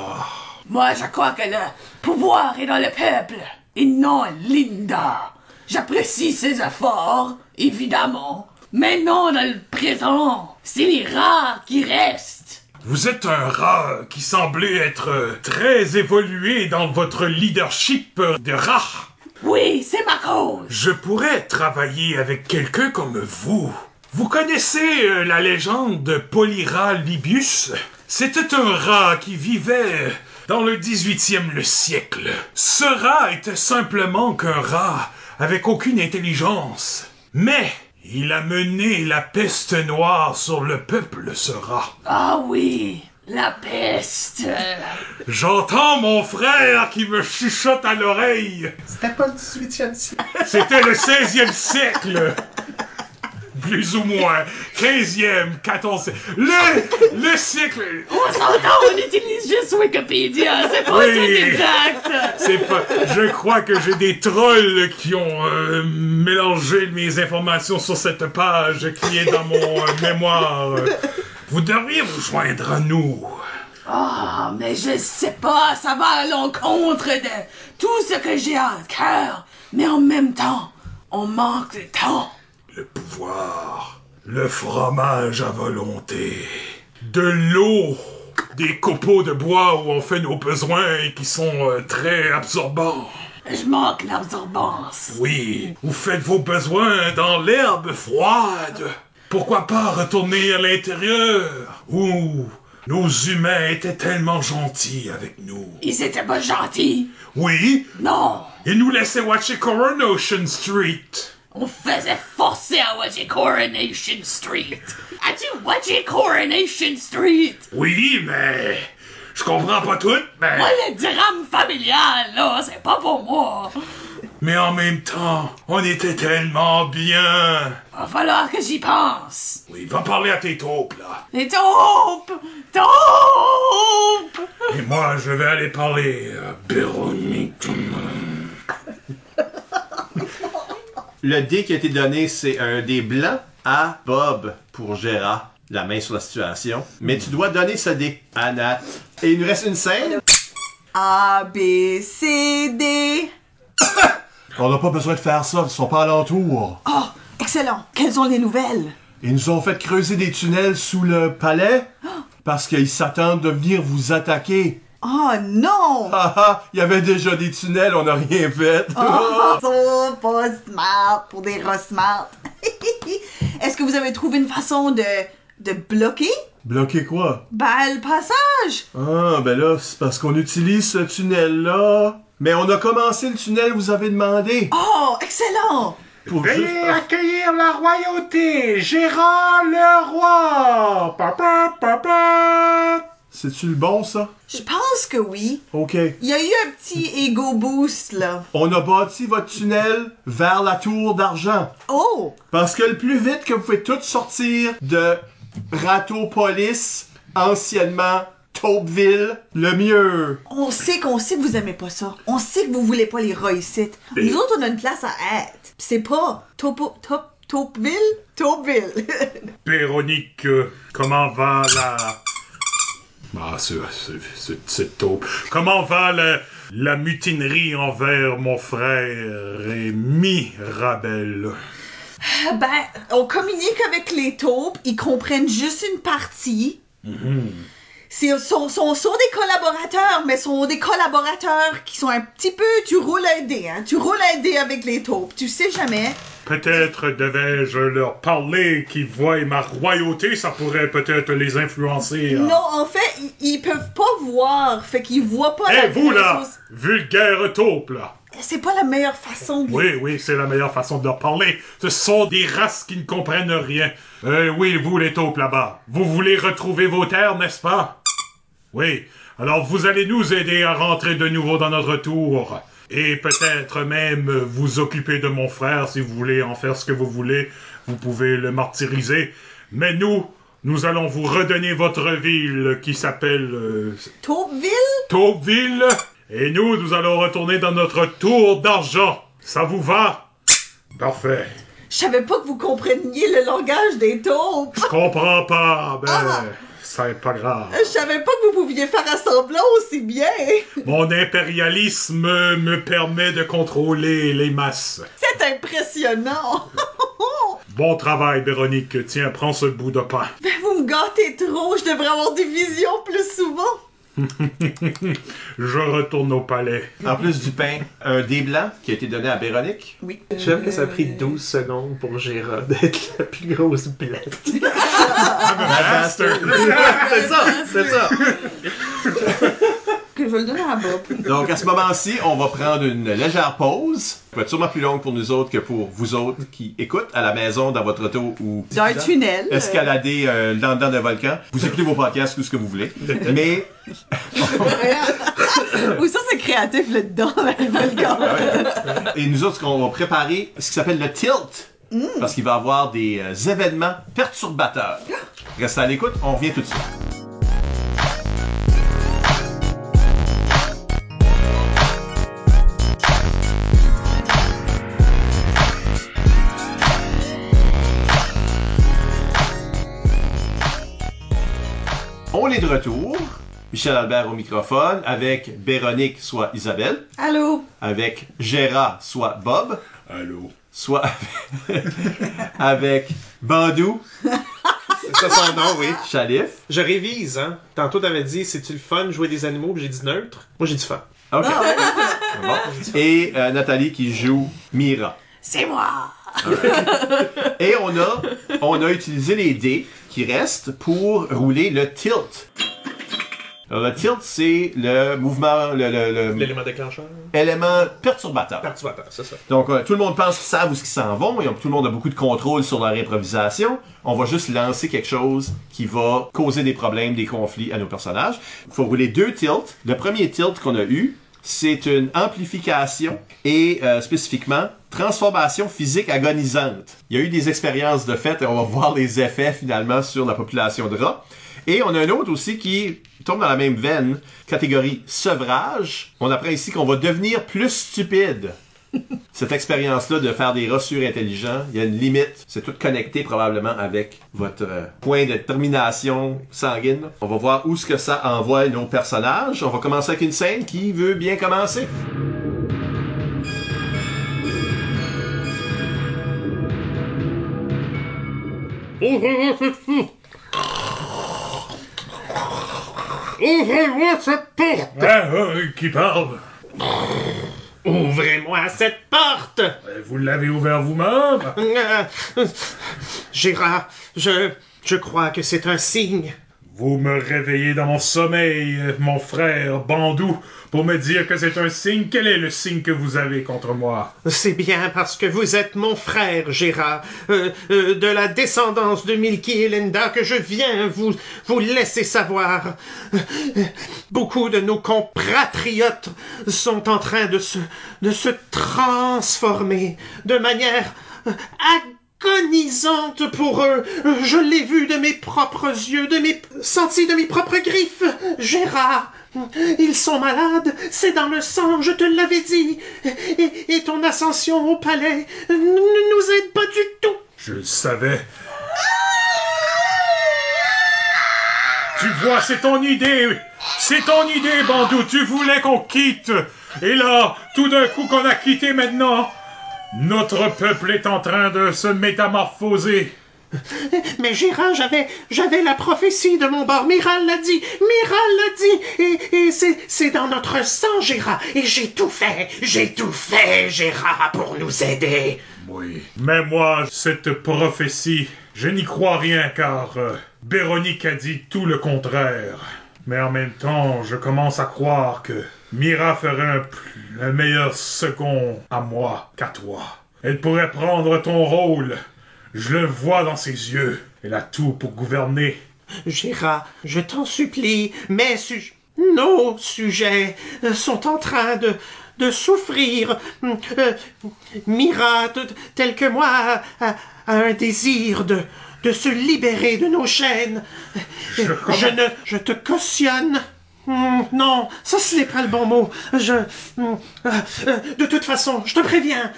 Moi, je crois que le pouvoir est dans le peuple. Et non Linda. J'apprécie ses efforts, évidemment. Mais non dans le présent. C'est les rats qui restent. Vous êtes un rat qui semblait être euh, très évolué dans votre leadership de rat. Oui, c'est ma cause. Je pourrais travailler avec quelqu'un comme vous. Vous connaissez euh, la légende de Polyra Libius? C'était un rat qui vivait dans le 18e le siècle. Ce rat était simplement qu'un rat avec aucune intelligence. Mais il a mené la peste noire sur le peuple, ce rat. Ah oui, la peste. J'entends mon frère qui me chuchote à l'oreille. C'était pas le 18e siècle. C'était le 16e siècle. Plus ou moins. 15e, 14e. Le, le siècle. On s'entend, on utilise juste Wikipédia, c'est pas Oui. tout exact. C'est pas. Je crois que j'ai des trolls qui ont euh, mélangé mes informations sur cette page qui est dans mon euh, mémoire. Vous devriez vous joindre à nous. Ah, mais je sais pas, ça va à l'encontre de tout ce que j'ai à cœur. Mais en même temps, on manque de temps. Le pouvoir, le fromage à volonté, de l'eau, des copeaux de bois où on fait nos besoins et qui sont euh, très absorbants. Je manque l'absorbance. Oui, vous faites vos besoins dans l'herbe froide. Pourquoi pas retourner à l'intérieur où nos humains étaient tellement gentils avec nous? Ils étaient pas gentils. Oui, Non, ils nous laissaient watcher Coronation Street. On faisait forcer à watcher Coronation Street? As-tu watché Coronation Street? Oui, mais je comprends pas tout, mais Moi, le drame familial, là, c'est pas pour moi. mais en même temps, on était tellement bien. Va falloir que j'y pense. Oui, va parler à tes taupes là. Les taupes! Taupes! Et moi, je vais aller parler à Véronique. Le dé qui a été donné, c'est un dé blanc à Bob pour Gérard. La main sur la situation. Mais tu dois donner ce dé à Nat. Et il nous reste une scène. A, B, C, D. On n'a pas besoin de faire ça, ils sont pas alentour. Oh, excellent. Quelles sont les nouvelles? Ils nous ont fait creuser des tunnels sous le palais parce qu'ils s'attendent de venir vous attaquer. Oh non! Ah ah, il y avait déjà des tunnels, on n'a rien fait. Oh, so pas smart pour des rats smart. Est-ce que vous avez trouvé une façon de, de bloquer? Bloquer quoi? Ben, le passage! Ah, ben là, c'est parce qu'on utilise ce tunnel-là. Mais on a commencé le tunnel, vous avez demandé. Oh, excellent! Pour juste- accueillir la royauté, Gérard le roi. Papa, papa. C'est-tu le bon, ça? Je pense que oui. OK. Il y a eu un petit ego boost, là. On a bâti votre tunnel vers la tour d'argent. Oh! Parce que le plus vite que vous pouvez tous sortir de Ratopolis, anciennement Taupeville, le mieux. On sait qu'on sait que vous aimez pas ça. On sait que vous voulez pas les ici. Nous autres, on a une place à être. Pis C'est pas Topo... Top... Taupeville? Taupeville. Véronique, euh, comment va la... Ah, ce, ce, taupe. Comment va la, la mutinerie envers mon frère Rémi Rabel? ben, on communique avec les taupes. Ils comprennent juste une partie. C'est, sont, sont, sont des collaborateurs, mais sont des collaborateurs qui sont un petit peu, tu roules un dé, hein. Tu roules un dé avec les taupes. Tu sais jamais. Peut-être devais-je leur parler qu'ils voient ma royauté, ça pourrait peut-être les influencer. hein. Non, en fait, ils, ils peuvent pas voir. Fait qu'ils voient pas la Eh, vous là, vulgaire taupe là. C'est pas la meilleure façon de Oui, oui, c'est la meilleure façon de leur parler. Ce sont des races qui ne comprennent rien. Euh, oui, vous les taupes là-bas, vous voulez retrouver vos terres, n'est-ce pas? Oui. Alors vous allez nous aider à rentrer de nouveau dans notre tour. Et peut-être même vous occuper de mon frère si vous voulez en faire ce que vous voulez. Vous pouvez le martyriser. Mais nous, nous allons vous redonner votre ville qui s'appelle euh, Taupeville? Taupeville. Et nous, nous allons retourner dans notre tour d'argent. Ça vous va? Parfait. Je savais pas que vous compreniez le langage des taupes. Je comprends pas, ben, Ah. C'est pas grave. Je savais pas que vous pouviez faire assemblant aussi bien. Mon impérialisme me permet de contrôler les masses. C'est impressionnant. Bon travail, Véronique. Tiens, prends ce bout de pain. Ben, vous me gâtez trop. Je devrais avoir des visions plus souvent. Je retourne au palais. En plus du pain, un dé blanc qui a été donné à Véronique. Oui. J'aime que ça a pris 12 secondes pour Gérard d'être la plus grosse blette. Master. c'est ça, c'est ça. Que je vais le donner à Bob. Donc à ce moment-ci, on va prendre une légère pause. Ça va être sûrement plus longue pour nous autres que pour vous autres qui écoutent à la maison, dans votre auto ou Dans un tunnel. escalader euh, dans, dans le volcan. Vous écoutez vos podcasts, tout ce que vous voulez. Mais Ou ça, c'est créatif là-dedans, dans le volcan. et nous autres, on va préparer ce qui s'appelle le tilt. Parce qu'il va y avoir des euh, événements perturbateurs. Restez à l'écoute, on revient tout de suite. Retour. Michel Albert au microphone, avec Véronique, soit Isabelle, Allô? avec Gérard, soit Bob, Allô? soit avec Bandou, C'est ça son nom, oui. Chalif. Je révise, hein. Tantôt, t'avais dit, c'est-tu le fun de jouer des animaux? J'ai dit neutre. Moi, j'ai du fun. OK. Bon. Et euh, Nathalie qui joue Mira. C'est moi! Et on a, on a utilisé les dés qui restent pour rouler le tilt. Alors, le tilt, c'est le mouvement, le, le- le L'élément déclencheur. élément perturbateur. Perturbateur, c'est ça. Donc, euh, tout le monde pense qu'ils savent où ils s'en vont et tout le monde a beaucoup de contrôle sur leur improvisation. On va juste lancer quelque chose qui va causer des problèmes, des conflits à nos personnages. Il faut rouler deux tilts. Le premier tilt qu'on a eu, c'est une amplification et euh, spécifiquement transformation physique agonisante. Il y a eu des expériences de fait et on va voir les effets finalement sur la population de rats. Et on a un autre aussi qui tombe dans la même veine, catégorie sevrage. On apprend ici qu'on va devenir plus stupide. Cette expérience-là de faire des rats surintelligents, il y a une limite. C'est tout connecté probablement avec votre euh, point de termination sanguine. On va voir où ce que ça envoie nos personnages. On va commencer avec une scène qui veut bien commencer. Ouvrez-moi cette porte! Ouvrez-moi cette porte! Ah, ah, qui parle? Ouvrez-moi cette porte! Vous l'avez ouvert vous-même? Euh, Gérard, je, je crois que c'est un signe. Vous me réveillez dans mon sommeil, mon frère Bandou, pour me dire que c'est un signe. Quel est le signe que vous avez contre moi? C'est bien parce que vous êtes mon frère, Gérard, euh, euh, de la descendance de Milky et Linda que je viens vous, vous laisser savoir. Beaucoup de nos compatriotes sont en train de se, de se transformer de manière agonisante pour eux. Je l'ai vu de mes propres yeux, de mes senti de mes propres griffes. Gérard, ils sont malades, c'est dans le sang, je te l'avais dit. Et ton ascension au palais ne nous aide pas du tout. Je le savais. Tu vois, c'est ton idée. C'est ton idée, Bandou. Tu voulais qu'on quitte. Et là, tout d'un coup qu'on a quitté maintenant, notre peuple est en train de se métamorphoser. Mais Gérard, j'avais, j'avais la prophétie de mon bord. Miral l'a dit, Miral l'a dit, et, et c'est, c'est dans notre sang, Gérard. Et j'ai tout fait, j'ai tout fait, Gérard, pour nous aider. Oui. Mais moi, cette prophétie, je n'y crois rien car euh, Véronique a dit tout le contraire. Mais en même temps, je commence à croire que Mira ferait un, meilleur second à moi qu'à toi. Elle pourrait prendre ton rôle. Je le vois dans ses yeux. Elle a tout pour gouverner. Gérard, je t'en supplie, mes sujets, nos sujets sont en train de, de souffrir. Euh, Mira, tel que moi, a, un désir de, de se libérer de nos chaînes. Je ne, je te cautionne. Hum, non, ça ce n'est pas le bon mot. Je, hum, euh, euh, de toute façon, je te préviens,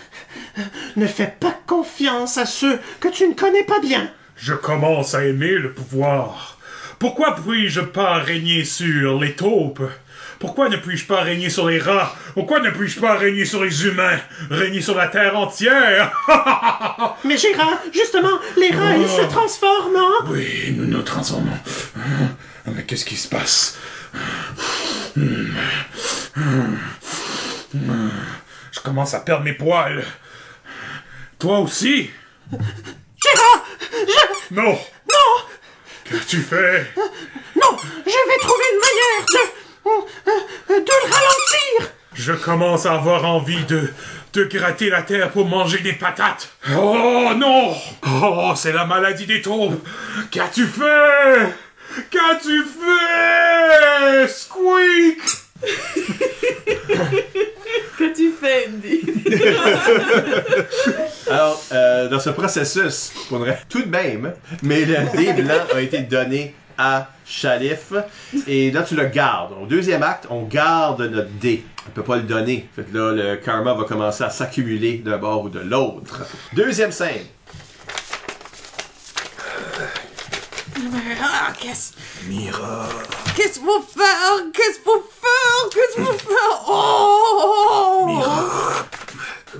ne fais pas confiance à ceux que tu ne connais pas bien. Je commence à aimer le pouvoir. Pourquoi puis-je pas régner sur les taupes? Pourquoi ne puis-je pas régner sur les rats? Pourquoi ne puis-je pas régner sur les humains? Régner sur la terre entière? Mais Gérard, justement, les rats, ils se transforment en... Oui, nous nous transformons. Mais qu'est-ce qui se passe? Je commence à perdre mes poils. Toi aussi? Gérard, je... Non Non, Qu'as-tu fait? Non, je vais trouver une manière de... de le ralentir. Je commence à avoir envie de, de gratter la terre pour manger des patates. Oh non Oh, c'est la maladie des taupes. Qu'as-tu fait? Qu'as-tu fait Squeak? Qu'as-tu fait, Andy? Alors, euh, dans ce processus, faudrait tout de même, mais le dé blanc a été donné à Chalif. Et là, tu le gardes. Au deuxième acte, on garde notre dé. On peut pas le donner. Fait que là, le karma va commencer à s'accumuler d'un bord ou de l'autre. Deuxième scène. Qu'est-ce... Mira. Qu'est-ce faut faire? Qu'est-ce faut faire? Qu'est-ce faut faire? Oh! Mira.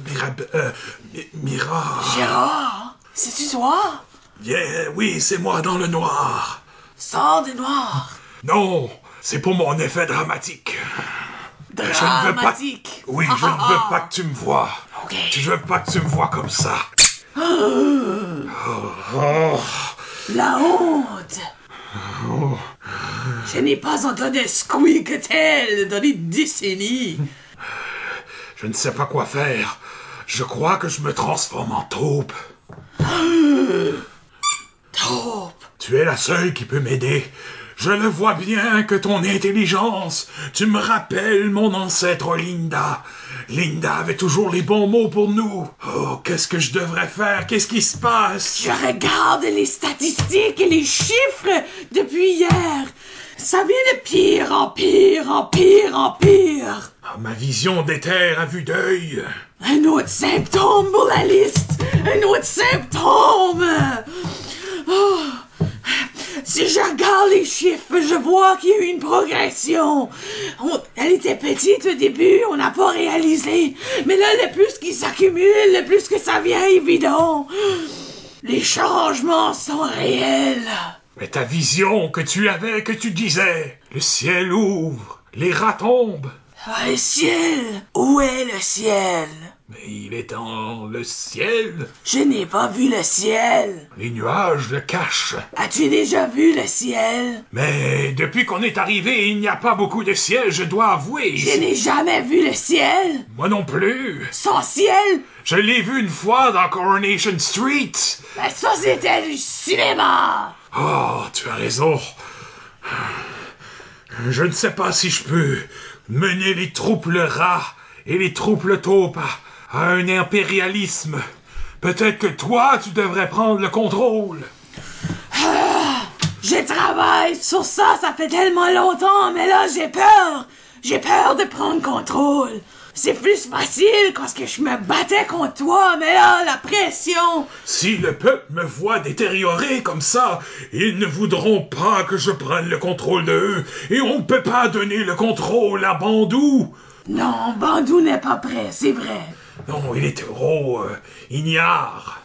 Mira. euh, Mi- Mira. Gérard, c'est-tu toi? Yeah, oui, c'est moi dans le noir. Sors du noir. Non, c'est pour mon effet dramatique. Je ne veux pas. Dramatique. Oui, je ne veux pas que tu me vois. Ok. Je veux pas que tu me vois comme ça. La honte. Je n'ai pas entendu un squeak tel dans des décennies. Je ne sais pas quoi faire. Je crois que je me transforme en taupe. Taupe. Tu es la seule qui peut m'aider. Je le vois bien que ton intelligence, tu me rappelles mon ancêtre Linda. Linda avait toujours les bons mots pour nous. Oh, qu'est-ce que je devrais faire? Qu'est-ce qui se passe? Je regarde les statistiques et les chiffres depuis hier. Ça vient de pire en pire, en pire, en pire. Ah, Ma vision des terres à vue d'œil. Un autre symptôme pour la liste. Un autre symptôme. Oh. Si je regarde les chiffres, je vois qu'il y a eu une progression. On- elle était petite au début, on n'a pas réalisé. Mais là, le plus qui s'accumule, le plus que ça vient évident. Les changements sont réels. Mais ta vision que tu avais, que tu disais, le ciel ouvre, les rats tombent. Ah, le ciel. Où est le ciel? Il est dans le ciel. Je n'ai pas vu le ciel. Les nuages le cachent. As-tu déjà vu le ciel? Mais depuis qu'on est arrivé, il n'y a pas beaucoup de ciel, je dois avouer. Je n'ai jamais vu le ciel. Moi non plus. Son ciel? Je l'ai vu une fois dans Coronation Street. Ça, c'était du cinéma. Oh, tu as raison. Je ne sais pas si je peux mener les troupes le rat et les troupes le taupe à, un impérialisme. Peut-être que toi, tu devrais prendre le contrôle. Je travaille sur ça, ça fait tellement longtemps, mais là, j'ai peur. J'ai peur de prendre contrôle. C'est plus facile quand que je me battais contre toi, mais là, la pression. Si le peuple me voit détérioré comme ça, ils ne voudront pas que je prenne le contrôle de eux, et on ne peut pas donner le contrôle à Bandou. Non, Bandou n'est pas prêt, c'est vrai. Non, il est trop euh, ignare.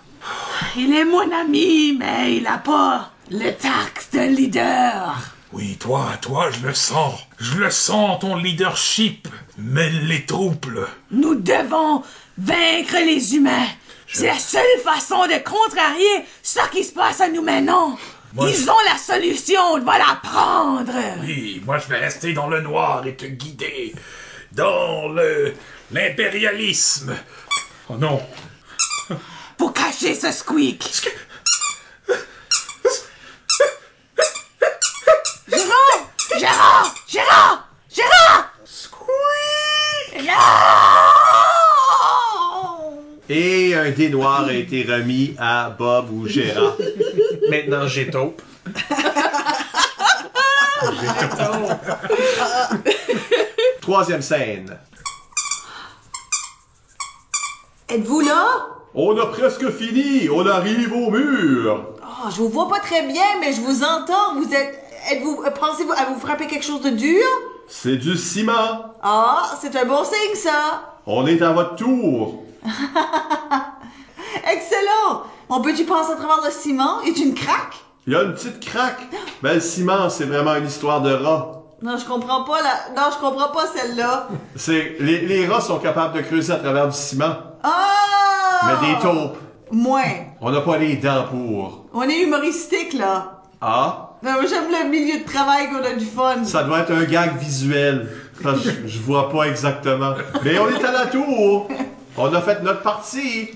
il est mon ami, mais il a pas le tact d'un leader. Oui, toi, toi, je le sens. Je le sens, ton leadership. Mêle les troubles. Nous devons vaincre les humains. C'est la seule façon de contrarier ce qui se passe à nous maintenant. Moi, Ils je- ont la solution, on va la prendre. Oui, moi je vais rester dans le noir et te guider dans le l'impérialisme. Oh non. Pour cacher ce squeak. Gérard! Gérard! Gérard! Gérard! Squeak! Et un dé noir a été remis à Bob ou Gérard. Maintenant, j'ai taupe. Troisième scène. Êtes-vous là? On a presque fini, on arrive au mur. Oh, je vous vois pas très bien, mais je vous entends. Vous êtes. Êtes-vous. Pensez-vous à vous frapper quelque chose de dur? C'est du ciment. Ah, c'est un bon signe, ça. On est à votre tour. Excellent. On peut-tu passer à travers le ciment? Est une craque? Il y a une petite craque. Ben, le ciment, c'est vraiment une histoire de rat. Non, je comprends pas la. Non, je comprends pas celle-là. C'est, les, les rats sont capables de creuser à travers du ciment. Ah! Mais des taupes, Moins. on n'a pas les dents pour. On est humoristique, là. Ah? Non, moi, J'aime le milieu de travail qu'on a du fun. Ça doit être un gag visuel. Parce que je, je vois pas exactement. Mais on est à la tour. On a fait notre partie.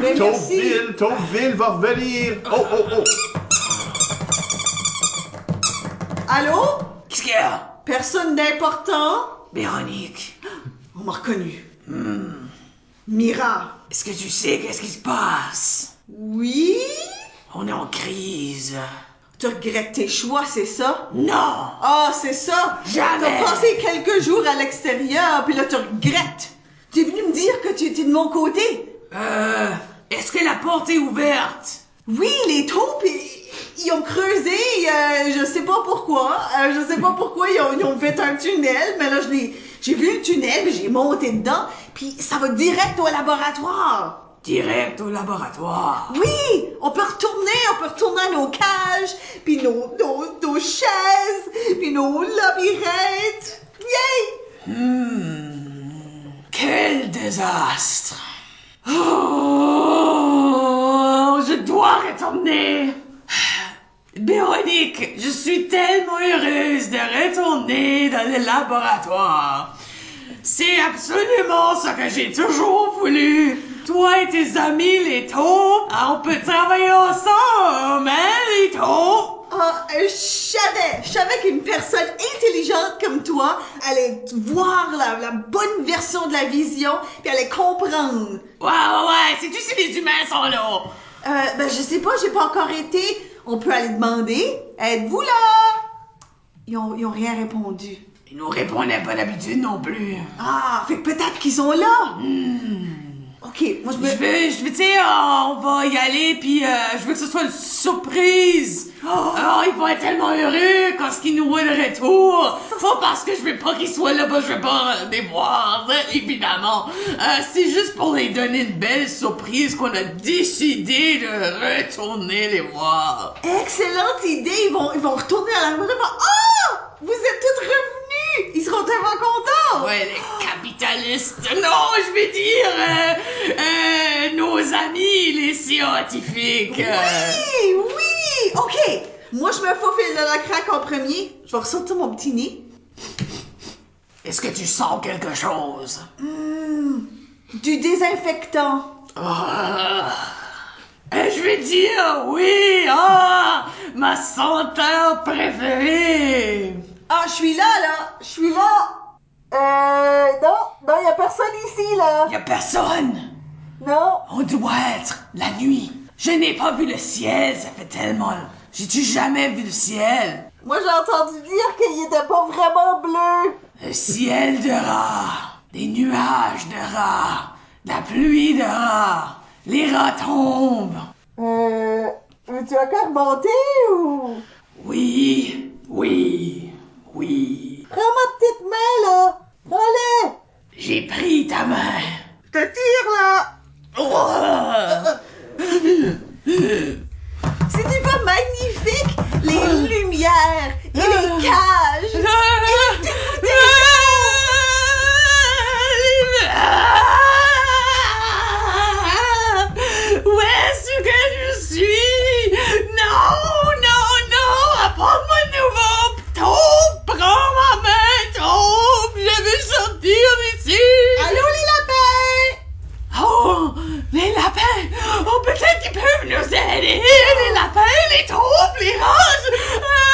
Mais merci. Taupeville, Taupeville va revenir. Oh, oh, oh. Allô? Qu'est-ce qu'il y a? Personne d'important? Véronique, On m'a reconnu. Mira. est-ce que tu sais qu'est-ce qui se passe? Oui? On est en crise. Tu regrettes tes choix, c'est ça? Non! Ah, c'est ça! Jamais. T'as passé quelques jours à l'extérieur, puis là, tu regrettes. Tu es venu me dire que tu étais de mon côté. Euh, est-ce que la porte est ouverte? Oui, les taupes, ils, ils ont creusé, euh, je sais pas pourquoi. Euh, je sais pas pourquoi ils ont, ils ont fait un tunnel, mais là, je l'ai, j'ai vu le tunnel, j'ai monté dedans, puis ça va direct au laboratoire. Direct au laboratoire? Oui, on peut retourner, on peut retourner à nos cages, puis nos, nos, nos chaises, puis nos labyrinthes. Yay! Quel désastre! Oh, je dois retourner. Véronique, je suis tellement heureuse de retourner dans le laboratoire. C'est absolument ce que j'ai toujours voulu. Toi et tes amis, les taupes, on peut travailler ensemble, hein, les taupes? Ah, euh, je savais, je savais qu'une personne intelligente comme toi allait voir la, la bonne version de la vision, puis allait comprendre. Ouais, ouais, ouais, c'est-tu si les humains sont là? Euh, ben, je sais pas, j'ai pas encore été. On peut aller demander. Êtes-vous là? Ils ont, ils ont rien répondu. Ils nous répondaient pas d'habitude non plus. Ah, fait que peut-être qu'ils sont là. Ok, moi je me. Je veux, je veux, tu sais, euh, on va y aller, puis euh, je veux que ce soit une surprise. Alors, ils vont être tellement heureux quand ils nous voient de retour. Pas parce que je veux pas qu'ils soient là, bah, je veux pas les voir, évidemment. Euh, c'est juste pour les donner une belle surprise qu'on a décidé de retourner les voir. Excellente idée! Ils vont, ils vont retourner à la maison. Ah! Vous êtes toutes revenus! Ils seront tellement contents! Ouais, les capitalistes. Non, je vais dire euh, euh, nos amis, les scientifiques. Oui, oui! Ok! Moi, je me faufile de la craque en premier. Je vais ressortir mon petit nez. Est-ce que tu sens quelque chose? Du désinfectant. Ah. Et je vais dire oui, ah, ma senteur préférée. Ah, je suis là, là! Je suis là! Euh, non, non, y a personne ici, là! Y a personne. Non! On doit être la nuit. Je n'ai pas vu le ciel, ça fait tellement. J'ai-tu jamais vu le ciel? Moi, j'ai entendu dire qu'il était pas vraiment bleu! Le ciel de rats, des nuages de rats, la pluie de rats, les rats tombent. Euh, tu as qu'à remonter ou? Oui, oui, Prends ma petite main, là. Allez. J'ai pris ta main. Je te tire, là. Oh. C'était pas magnifique? Les lumières et les ah. cages. Et ah. les... Ah. Où est-ce que je suis? Non, non, non! Apprends-moi nouveau! Taupe! encore ma main Oh, je veux sortir d'ici. Allô, les lapins? Oh, les lapins. Oh, peut-être qu'ils peuvent nous aider Les lapins, les troupes, les races. Euh,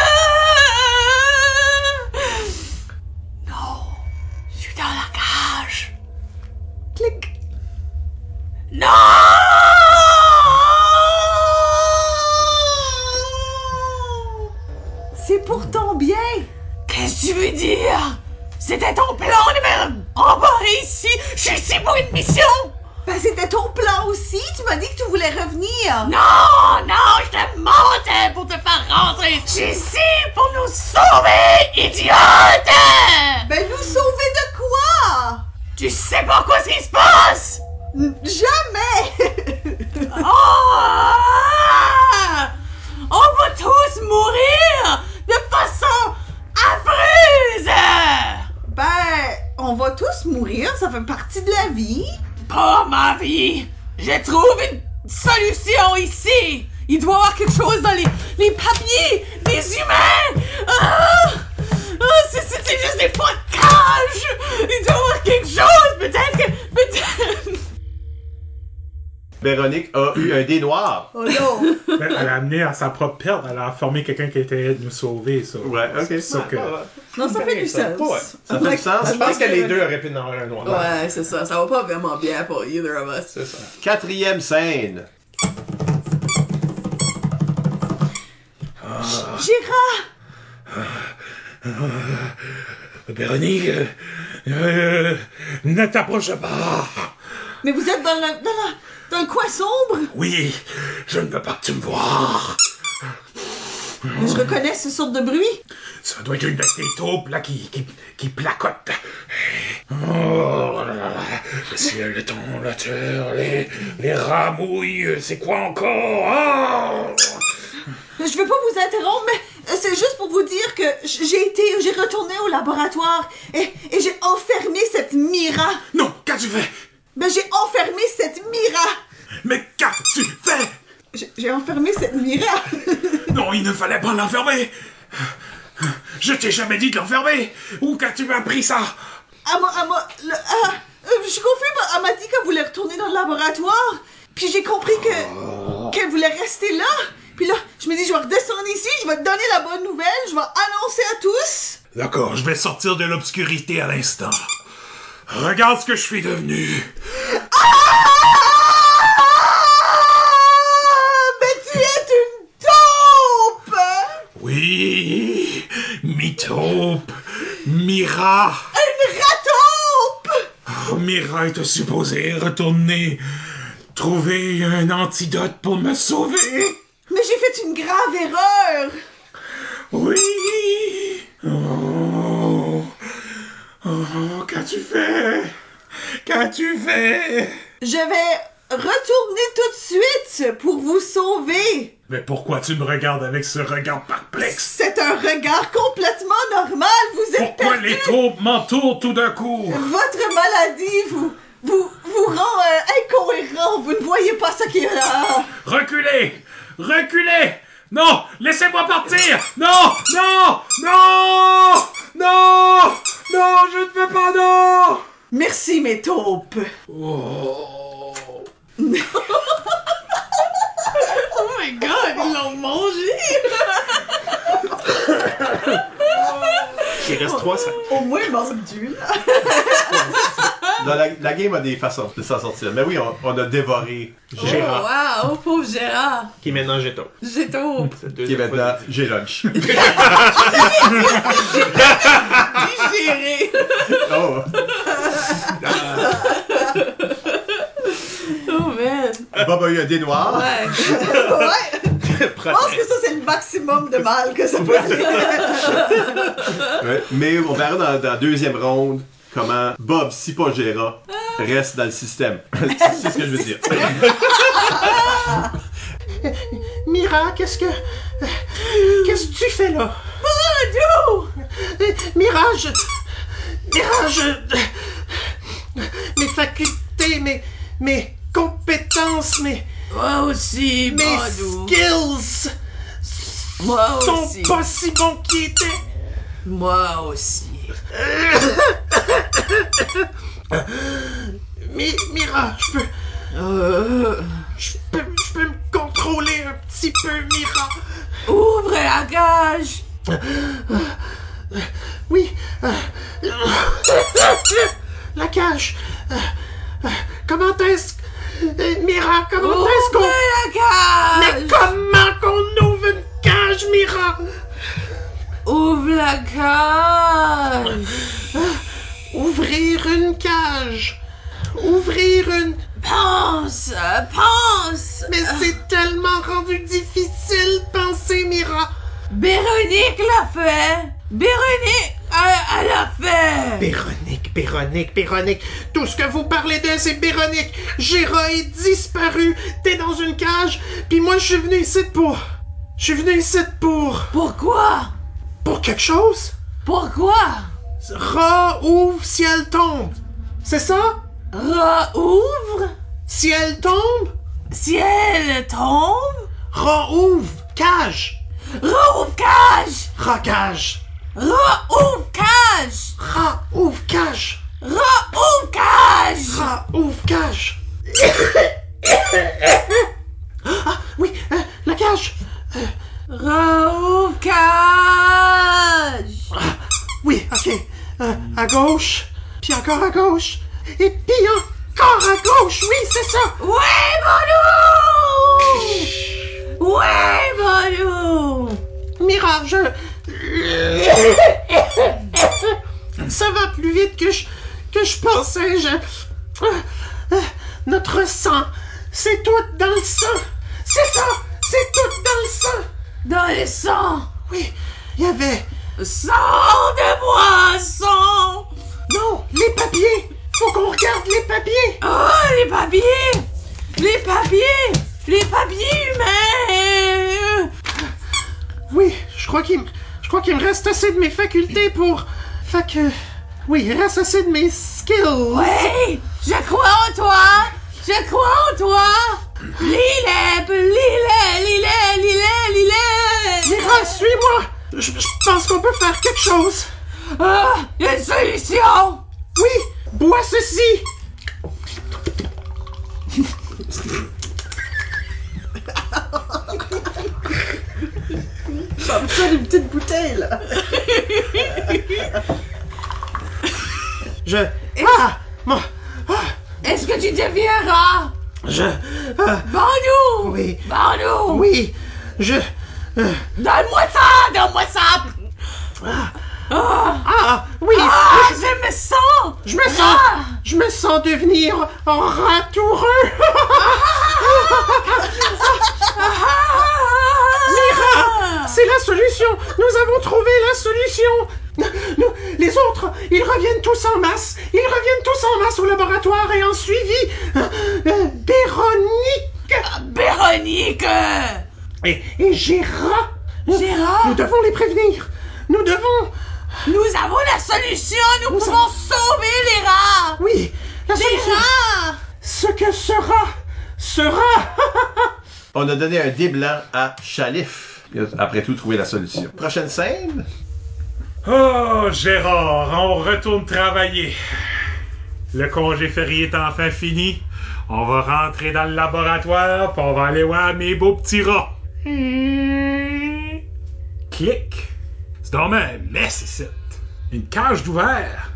un dé noir. Oh non! Ben, elle a amené à sa propre perte. Elle a formé quelqu'un qui était de nous sauver, ça. Ouais, ok. C'est ça que... Non, ça fait du sens. Ouais. Ça fait du sens. Je pense que les deux auraient pu en avoir un noir. Ouais, c'est ça. Ça va pas vraiment bien pour either of us. C'est ça. Quatrième scène. Gérard! Véronique, euh, euh, ne t'approche pas. Mais vous êtes dans la- le coin sombre? Oui, je ne veux pas que tu me vois. Je reconnais ce sorte de bruit. Ça doit être une de tes taupes là qui, qui, qui placote. Oh là là. Le ciel, le temps, la terre, les, les rats mouillent, c'est quoi encore? Oh Je veux pas vous interrompre, mais c'est juste pour vous dire que j'ai été, j'ai retourné au laboratoire et, et j'ai enfermé cette Mira. Non, qu'as-tu fait? Ben, j'ai enfermé cette Mira. Mais qu'as-tu fait? J'ai- enfermé cette Mira. Non, il ne fallait pas l'enfermer. Je t'ai jamais dit de l'enfermer. Où qu'as-tu appris ça? M'a- le- ah, euh, je suis confuse, mais elle m'a dit qu'elle voulait retourner dans le laboratoire. Puis j'ai compris que qu'elle voulait rester là. Puis là, je me dis, je vais redescendre ici, je vais te donner la bonne nouvelle, je vais annoncer à tous. D'accord, je vais sortir de l'obscurité à l'instant. Regarde ce que je suis devenu. Ah, mais tu es une taupe! Oui, mi-taupe, Mira. Une rataupe! Oh, Mira était supposée retourner trouver un antidote pour me sauver. Mais j'ai fait une grave erreur! Oui. Oh, oh qu'as-tu fait? Qu'as-tu fait? Je vais retourner tout de suite pour vous sauver. Mais pourquoi tu me regardes avec ce regard perplexe? C'est un regard complètement normal, vous êtes Pourquoi perdu. les taupes m'entourent tout d'un coup? Votre maladie vous, vous, vous rend euh, incohérent, vous ne voyez pas ce qui est là. Reculez! Reculez! Non! Laissez-moi partir! Non! Non! Non Non Non Je ne veux pas, non Merci mes taupes. Oh. Oh my god, ils l'ont mangé! Il reste trois scènes. Au moins mordu. La, la game a des façons de s'en sortir. Mais oui, on, on a dévoré Gérard. Oh wow, pauvre Gérard! Qui est maintenant C'est le Qui est maintenant j'ai lunch. digéré! oh. Oh man! Bob a eu un dé noir. Ouais! ouais. Je pense que ça c'est le maximum de mal que ça peut. Ouais. Mais on verra dans, dans la deuxième ronde comment Bob, si pas Gérard, reste dans le système. C'est ce que je veux dire. Mira, qu'est-ce que. Qu'est-ce que tu fais là? Mira, je. Mira, je. Mes facultés, mes. Mes compétences, mes. Moi aussi, Mes Badou! skills Moi sont aussi! pas si bons qu'ils étaient. Moi aussi! Mi- Mira, je peux. Euh, Je peux, je peux me contrôler un petit peu, Mira. ouvre la cage! Oui. euh, la cage. Comment est-ce. Mira, comment est-ce qu'on. la cage! Mais comment qu'on ouvre une cage, Mira? Ouvre la cage! Ouvrir une cage. Ouvrir une... Pense, pense. Mais c'est tellement rendu difficile penser, Mira. Véronique l'a fait. Véronique, elle, elle l'a fait. Véronique, Véronique, Véronique. Tout ce que vous parlez d'elle, c'est Véronique. Géra est disparu. T'es dans une cage. Puis moi, je suis venu ici pour... Je suis venu ici pour... Pourquoi? Pour quelque chose? Pourquoi? Rat ouvre, ciel tombe. C'est ça? Rat ouvre, Ciel tombe? ciel tombe, Rat ouvre, cage. rat ouvre cage, Rat cage. rat ouvre cage, Rat ouvre cage. rat ouvre cage. Ouvre cage. ah, oui, euh, la cage. Rat ouvre cage. Ah, oui, ok. Euh, à gauche, puis encore à gauche, et puis encore à gauche, oui, c'est ça. Ouais, Balou! Ouais, Balou! Mira, je... Ça va plus vite que je, que je pensais, je... Euh, euh, Notre sang, c'est tout dans le sang. C'est ça, c'est tout dans le sang. Dans le sang! Oui, il y avait... Sang de moi, sang! Non, les papiers. Faut qu'on regarde les papiers. Oh, les papiers! Les papiers! Les papiers humains! Oui, je crois qu'il me... Je crois qu'il me reste assez de mes facultés pour... Fait que... Oui, il reste assez de mes skills. Oui! Je crois en toi! Je crois en toi! Lis-les! Lis-les! Lis-les! Lis-les! Lis-les! Mira, suis-moi. Je, je pense qu'on peut faire quelque chose. Ah! y a une solution! Oui, bois ceci. Comme ça, des petites bouteilles, là. Je... Ah! Moi... Ah! Est-ce que tu deviendras? Je... ah, Bandou! Oui. Bandou! oui, je... euh, Donne-moi ça! Donne-moi ça! ah, oui, Ah! Je me sens! je me sens... Je me sens devenir ratoureux. Mira, c'est la solution. Nous avons trouvé la solution. Les autres, ils reviennent tous en masse. Ils reviennent tous en masse au laboratoire et en suivi. Euh, euh, Véronique Véronique! et, et Gérard. Gérard? Nous devons les prévenir. Nous devons... Nous avons la solution! Nous pouvons sauver les rats! Oui, la Les solution. rats! Ce que sera, sera. On a donné un dé blanc à Chalif. Après tout, trouvé la solution. Prochaine scène. Oh, Gérard, on retourne travailler. Le congé férié est enfin fini. On va rentrer dans le laboratoire, puis on va aller voir mes beaux petits rats. Clic. C'est dans ma messe ici. Une cage d'ouvert.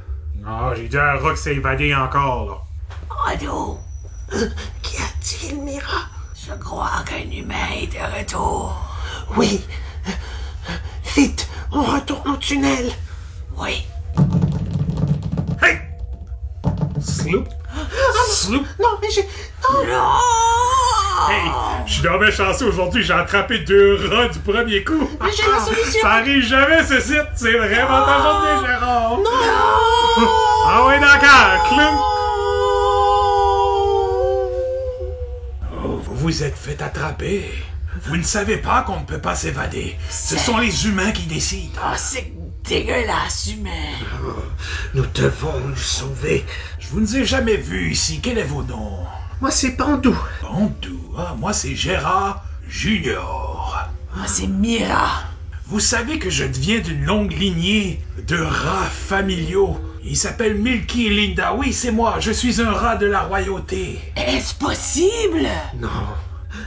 Ah, j'ai dit à un rat que s'est évadé encore, là. Ado, Qu'y a-t-il, Mira? Je crois qu'un humain est de retour. Oui. Vite, on retourne au tunnel. Oui. Hey! Sloop. Sloop. Non, mais j'ai. Non. Non! Hey, je suis dommage chanceux aujourd'hui, j'ai attrapé deux rats du premier coup. Mais j'ai la solution. Ça arrive jamais, ce site. C'est vraiment ta journée, Gérard. Non! Ah oui, d'accord, clown. Oh, vous vous êtes fait attraper. Vous ne savez pas qu'on ne peut pas s'évader. Ce sont les humains qui décident. Oh, c'est dégueulasse, humain. Nous devons nous sauver. Je vous ne ai jamais vu ici. Quel est vos noms? Moi, c'est Bandou. Bandou. Ah, moi, c'est Gérard Junior. Moi, c'est Mira. Vous savez que je viens d'une longue lignée de rats familiaux. Ils s'appellent Milky et Linda. Oui, c'est moi. Je suis un rat de la royauté. Est-ce possible? Non.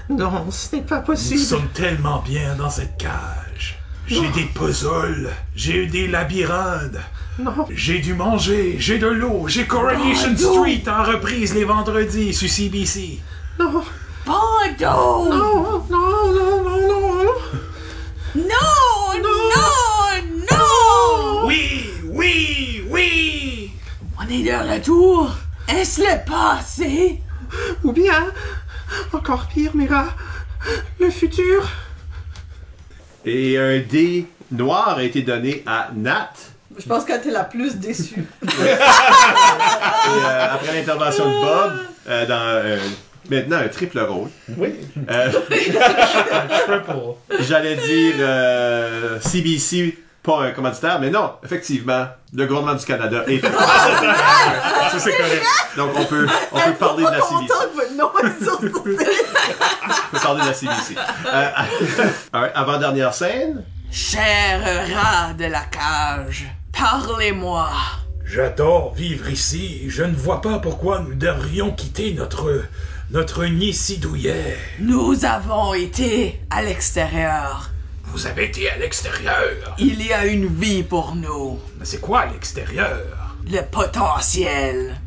Non, ce n'est pas Nous possible. sommes tellement bien dans cette cage. J'ai des puzzles, j'ai eu des labyrinthes, Non. j'ai dû manger, j'ai de l'eau, j'ai Coronation. Street en reprise les vendredis sur CBC. Non. Bando! Non, non, non, non, non. Non! Non! Non! Oui, oui, oui! On est retour. Est-ce le passé? Ou bien, encore pire, Mira, le futur. Et un dé noir a été donné à Nat. Je pense qu'elle était la plus déçue. Et, euh, après l'intervention de Bob, euh, dans euh, maintenant un triple rôle. Oui. Euh, Triple. J'allais dire euh, CBC, pas un commanditaire, mais non, effectivement, le gouvernement du Canada est. Ça, c'est correct. Donc on peut, on peut parler de la CBC. content que votre nom est sorti. On peut parler de la CBC. Euh, alright, avant-dernière scène. Cher rat de la cage, parlez-moi. J'adore vivre ici. Je ne vois pas pourquoi nous devrions quitter notre notre nid si douillet. Nous avons été à l'extérieur. Vous avez été à l'extérieur. Il y a une vie pour nous. Mais c'est quoi l'extérieur? Le potentiel.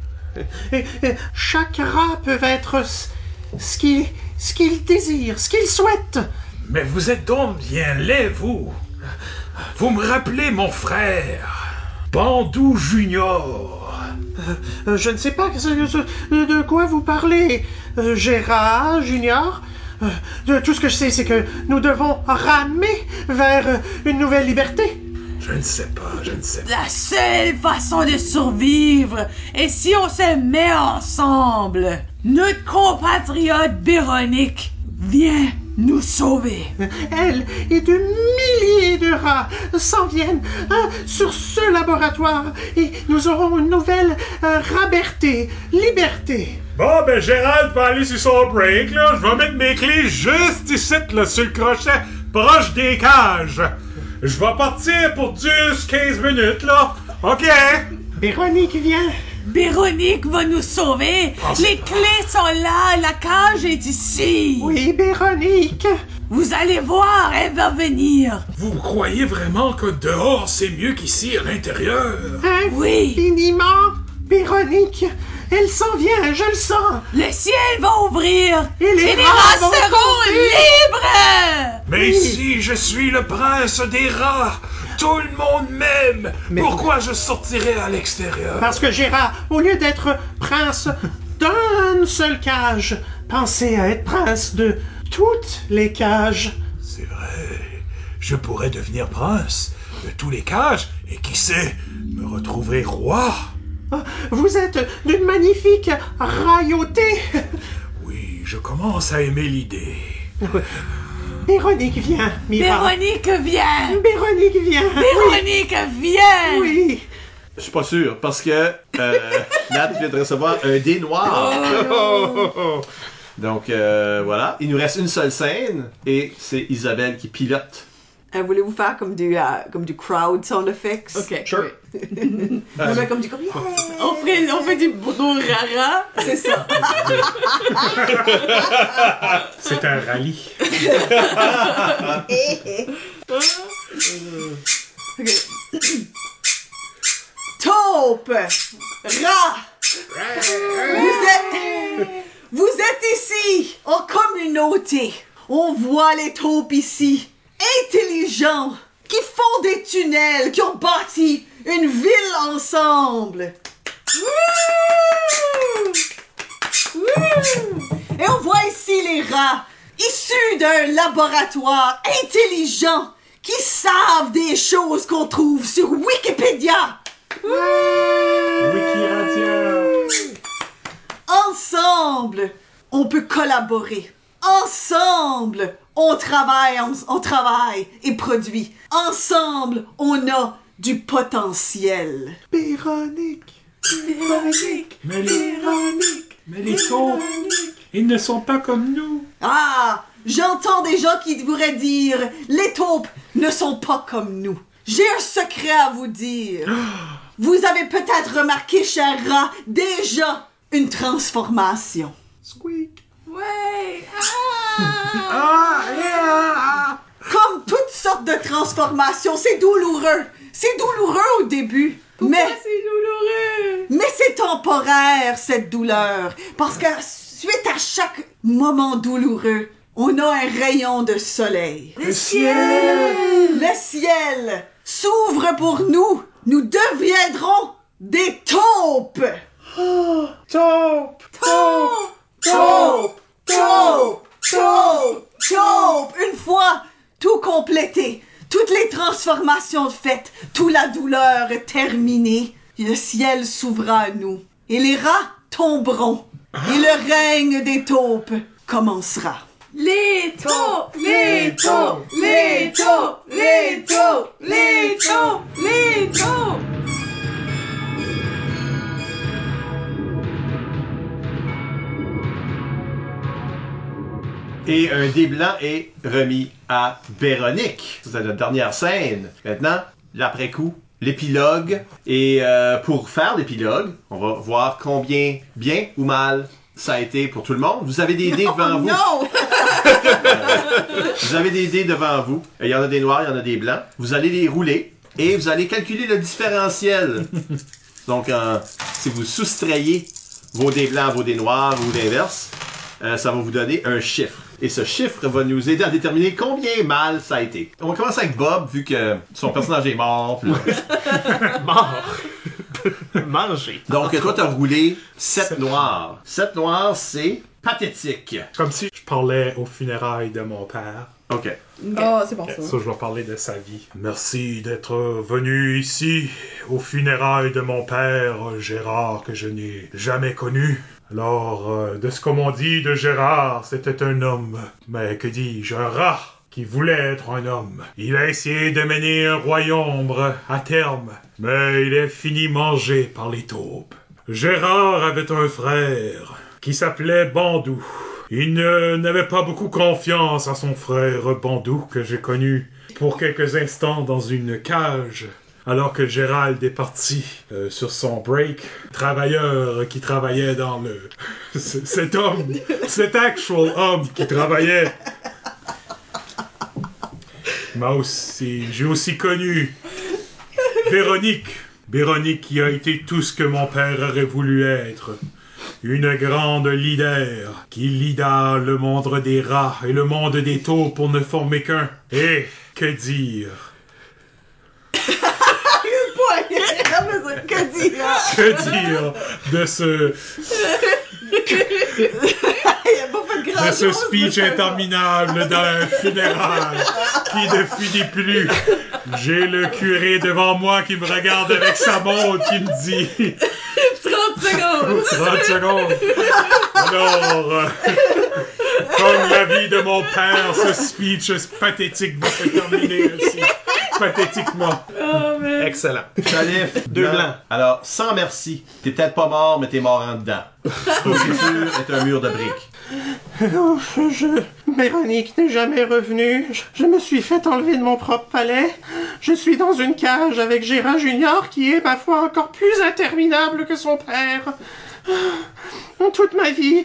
Chaque rat peut être ce qu'il ce qu'il désire, ce qu'il souhaite. Mais vous êtes donc bien laid, vous. Vous me rappelez mon frère, Bandou Junior. Euh, je ne sais pas de quoi vous parlez, euh, Gérard Junior. Euh, de- tout ce que je sais, c'est que nous devons ramer vers euh, une nouvelle liberté. Je ne sais pas, je ne sais pas. La seule façon de survivre est si on se met ensemble. Notre compatriote Véronique vient nous sauver. Elle et de milliers de rats s'en viennent hein, sur ce laboratoire et nous aurons une nouvelle euh, raberté, liberté. Bon, ben Gérald peut aller sur son break, là. Je vais mettre mes clés juste ici, là, sur le crochet, proche des cages. Je vais partir pour 10-15 minutes, là. OK? Véronique vient. Véronique va nous sauver. Les clés sont là, la cage est ici. Oui, Véronique. Vous allez voir, elle va venir. Vous croyez vraiment que dehors c'est mieux qu'ici à l'intérieur? Oui, Infiniment. Véronique. Elle s'en vient, je le sens. le ciel va ouvrir. Et les les rats seront libres. Mais si je suis le prince des rats, tout le monde m'aime. Pourquoi je sortirais à l'extérieur? Parce que Gérard, au lieu d'être prince d'une seule cage, pensez à être prince de toutes les cages. C'est vrai. Je pourrais devenir prince de tous les cages et qui sait, me retrouver roi. Vous êtes d'une magnifique royauté. Oui, je commence à aimer l'idée. Véronique vient, Mira. Véronique vient. Véronique vient. Véronique vient. Oui. Je suis pas sûr parce que euh, Nat vient de recevoir un dé noir. Donc euh, voilà, il nous reste une seule scène et c'est Isabelle qui pilote. Euh, Voulez-vous faire comme du, euh, comme du crowd sound effects? Ok. Sure. On fait comme du comme yeah! On fait, on fait du rara. C'est ça. C'est un rallye. Ok. Taupe! Rat! Vous êtes... Vous êtes ici, en communauté. On voit les taupes ici, intelligents, qui font des tunnels, qui ont bâti une ville ensemble. Wouh! Wouh! Et on voit ici les rats, issus d'un laboratoire intelligent, qui savent des choses qu'on trouve sur Wikipédia. Wikiradia. Ensemble, on peut collaborer. Ensemble, on travaille, on, on travaille et produit. Ensemble, on a du potentiel. Véronique. Véronique. Mais les, Véronique. mais les taupes, ils ne sont pas comme nous. Ah, j'entends des gens qui pourraient dire les taupes ne sont pas comme nous. J'ai un secret à vous dire. Vous avez peut-être remarqué, cher rat, déjà une transformation. Squeak. Ouais. Comme toutes sortes de transformations, c'est douloureux. C'est douloureux au début. mais c'est douloureux? Mais c'est temporaire, cette douleur. Parce que suite à chaque moment douloureux, on a un rayon de soleil. Le ciel. Le ciel s'ouvre pour nous. Nous deviendrons des taupes. Taupe! Taupe! Taupe! Taupe! Taupe! Taupe! Une fois tout complété, toutes les transformations faites, toute la douleur terminée, le ciel s'ouvrira à nous, et les rats tomberont, et le règne des taupes commencera. Les taupes! Les taupes! Les taupes! Les taupes! Les taupes! Les taupes! Et un dé blanc est remis à Véronique. C'est la dernière scène. Maintenant, l'après-coup, l'épilogue. Et euh, pour faire l'épilogue, on va voir combien bien ou mal ça a été pour tout le monde. Vous avez des dés devant vous. Non! Vous avez des dés devant vous. Il y en a des noirs, il y en a des blancs. Vous allez les rouler et vous allez calculer le différentiel. Donc, euh, si vous soustrayez vos dés blancs à vos dés noirs ou l'inverse, euh, ça va vous donner un chiffre. Et ce chiffre va nous aider à déterminer combien mal ça a été. On va commencer avec Bob, vu que son personnage est mort. puis là. Mort! Manger. Donc, toi, t'as roulé 7 noirs. 7 noirs, c'est pathétique. Comme si je parlais aux funérailles de mon père. OK. Oh, c'est bon ça. Ça, je vais parler de sa vie. Merci d'être venu ici, aux funérailles de mon père, Gérard, que je n'ai jamais connu. Alors, euh, de ce qu'on dit de Gérard, c'était un homme. Mais que dis-je, un rat qui voulait être un homme. Il a essayé de mener un royaume à terme, mais il est fini mangé par les taupes. Gérard avait un frère qui s'appelait Bandou. Il n'avait pas beaucoup confiance à son frère Bandou que j'ai connu pour quelques instants dans une cage. Alors que Gérald est parti euh, sur son break, travailleur qui travaillait dans le... Cet homme, cet actual homme qui travaillait m'a aussi, j'ai aussi connu Véronique. Véronique qui a été tout ce que mon père aurait voulu être. Une grande leader qui lida le monde des rats et le monde des taupes pour ne former qu'un. Et que dire que dire? Que dire de ce, de ce speech interminable dans un funérail qui ne finit plus J'ai le curé devant moi qui me regarde avec sa montre qui me dit 30 secondes! 30 secondes. Alors, euh, comme la vie de mon père, ce speech pathétique va se terminer aussi. Pathétiquement. Oh. Excellent. Salif, Deux blanc. blancs. Alors, sans merci. T'es peut-être pas mort, mais t'es mort en dedans. C'est sûr, est un mur de briques. Oh, je... Véronique n'est jamais revenue. Je, je me suis fait enlever de mon propre palais. Je suis dans une cage avec Gérard Junior qui est, ma foi, encore plus interminable que son père. Ah, Toute ma vie,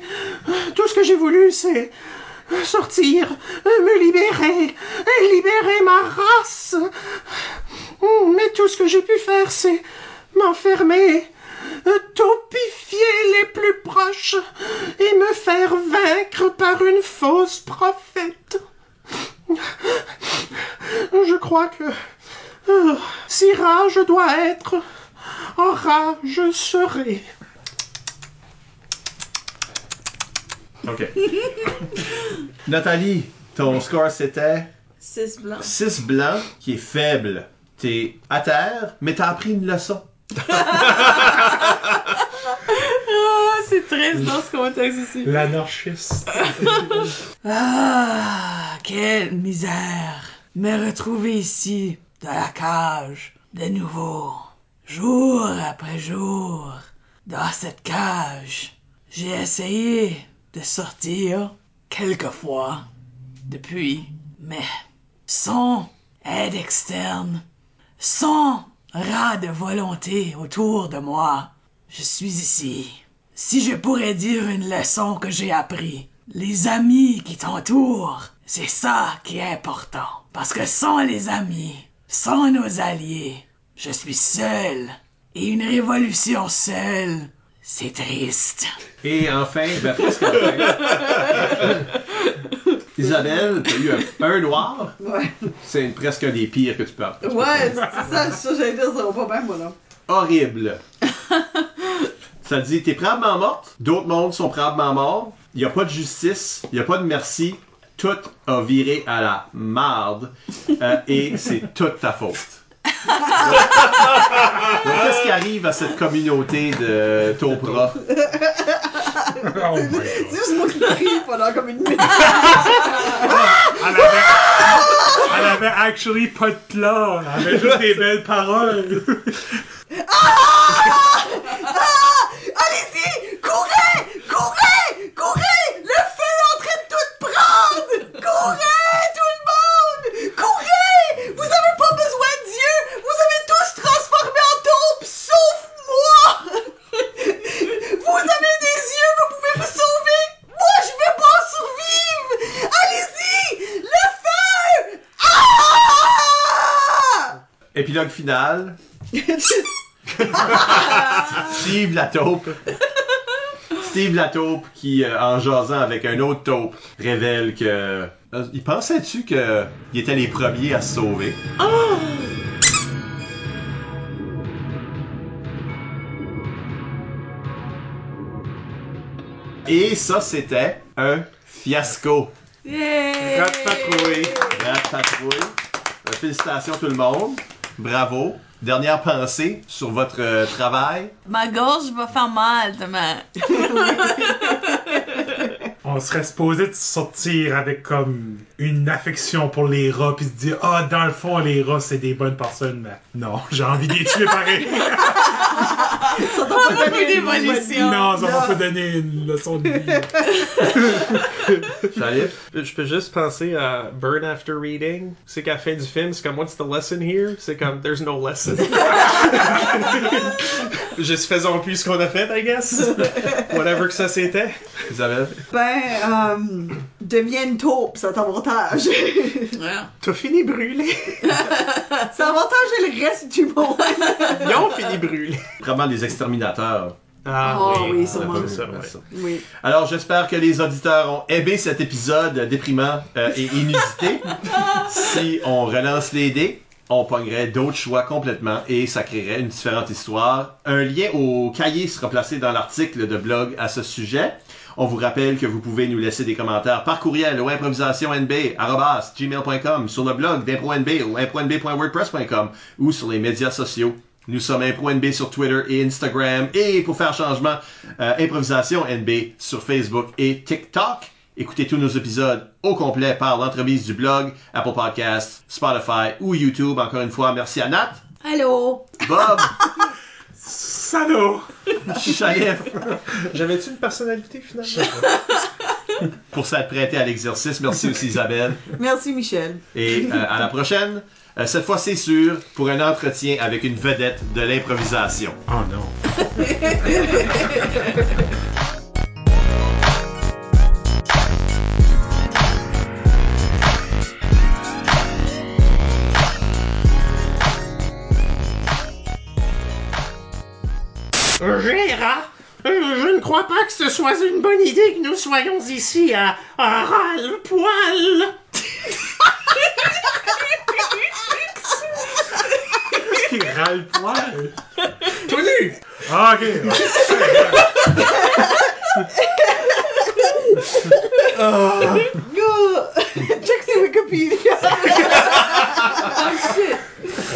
tout ce que j'ai voulu, c'est sortir, me libérer, libérer ma race. Mais tout ce que j'ai pu faire, c'est m'enfermer, topifier les plus proches et me faire vaincre par une fausse prophète. Je crois que euh, si rat je dois être, en je serai. OK. Nathalie, ton score c'était? 6 blancs. 6 blancs, qui est faible. T'es à terre, mais t'as appris une leçon. Ah, c'est triste dans ce contexte ici. L'anarchiste. Ah, quelle misère. Me retrouver ici, dans la cage, de nouveau. Jour après jour, dans cette cage. J'ai essayé de sortir quelques fois depuis, mais sans aide externe, sans ras de volonté autour de moi, je suis ici. Si je pourrais dire une leçon que j'ai appris, les amis qui t'entourent, c'est ça qui est important. Parce que sans les amis, sans nos alliés, je suis seul. Et une révolution seule, c'est triste. Et enfin, ben presque enfin. Isabelle, t'as eu un, un noir? Ouais. C'est presque un des pires que tu peux avoir. Ouais, c'est ça, ça, j'allais dire, ça va pas bien, moi, là. Horrible. Ça dit, t'es probablement morte, d'autres mondes sont probablement morts, il n'y a pas de justice, il n'y a pas de merci, tout a viré à la marde, euh, et c'est toute ta faute. Donc, qu'est-ce qui arrive à cette communauté de Topra? Oh my god. C'est juste moi qui crie pendant comme une minute. Elle avait, elle avait actually pas de plan. Elle avait juste des belles paroles. Allez-y! Courez! Courez! Courez! Le feu est en train de tout prendre! Courez, tout le monde! Courez! Vous avez pas besoin de Dieu! Vous avez tous transformé en taupes, sauf moi! Vous avez des yeux, vous pouvez vous sauver! Moi, je vais pas survivre! Allez-y! Le feu! Ah! Épilogue final. Steve la taupe. Steve la taupe qui, euh, en jasant avec un autre taupe, révèle que. euh, il pensait-tu que il était les premiers à se sauver? Et ça, c'était un fiasco. Yay! Ratpatrouille. La patrouille. Euh, Félicitations tout le monde. Bravo. Dernière pensée sur votre euh, travail. Ma gorge va faire mal demain. On serait supposé de sortir avec comme une affection pour les rats puis se dire ah dans le fond les rats c'est des bonnes personnes mais non j'ai envie de les tuer pareil Ça t'a pas donné Une non ça m'a pas donné une leçon de vie. Je peux juste penser à Burn After Reading. C'est qu'à la fin du film, c'est comme What's the lesson here? C'est comme There's no lesson. juste faisons plus ce qu'on a fait, I guess. Whatever que ça c'était. Isabelle. Ben, euh, deviens une taupe, c'est un avantage. Ouais. T'as fini brûlé. c'est avantage le reste du monde. Ils ont fini brûlé. Vraiment exterminateurs. Ah Oh, oui, oui, sûrement. on a pas vu ça, ouais. Oui. Alors, j'espère que les auditeurs ont aimé cet épisode déprimant euh, et inusité. si on relance les dés, on pognerait d'autres choix complètement et ça créerait une différente histoire. Un lien au cahier sera placé dans l'article de blog à ce sujet. On vous rappelle que vous pouvez nous laisser des commentaires par courriel au improvisationnb.gmail.com, sur le blog d'ImproNB ou impronb.wordpress.com ou sur les médias sociaux. Nous sommes ImproNB sur Twitter et Instagram et pour faire changement, euh, Improvisation NB sur Facebook et TikTok. Écoutez tous nos épisodes au complet par l'entremise du blog, Apple Podcasts, Spotify ou YouTube. Encore une fois, merci à Nat, Allô? Bob, salaud Chalef J'avais-tu une personnalité finalement? pour s'être prêté à l'exercice. Merci aussi Isabelle. Merci, Michel. Et euh, à la prochaine. Euh, cette fois, c'est sûr, pour un entretien avec une vedette de l'improvisation. oh non Gérard, je ne crois pas que ce soit une bonne idée que nous soyons ici à, à ras-le-poil. qui râle poil? Tout nu. ah ok Go! Check ses Wikipédia.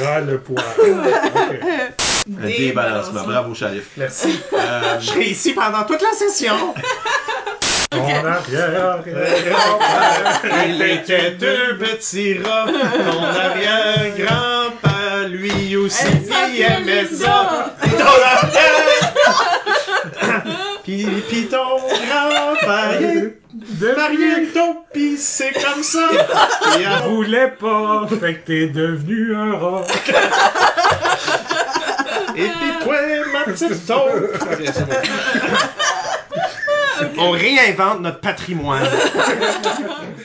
râle le poil ok Un débalancement. Bravo, Chalif. Merci. Euh, Je serai ici pendant toute la session. on arrière Il était deux petits rats. Mon arrière-grand-père, lui aussi, il aimait ça. Ton arrière- Puis, puis ton grand-père, marié taupe, pis c'est comme ça. Et à On voulait pas, fait que t'es devenu un rat. Et toi, ma petite taupe. Ok, c'est bon. On réinvente notre patrimoine.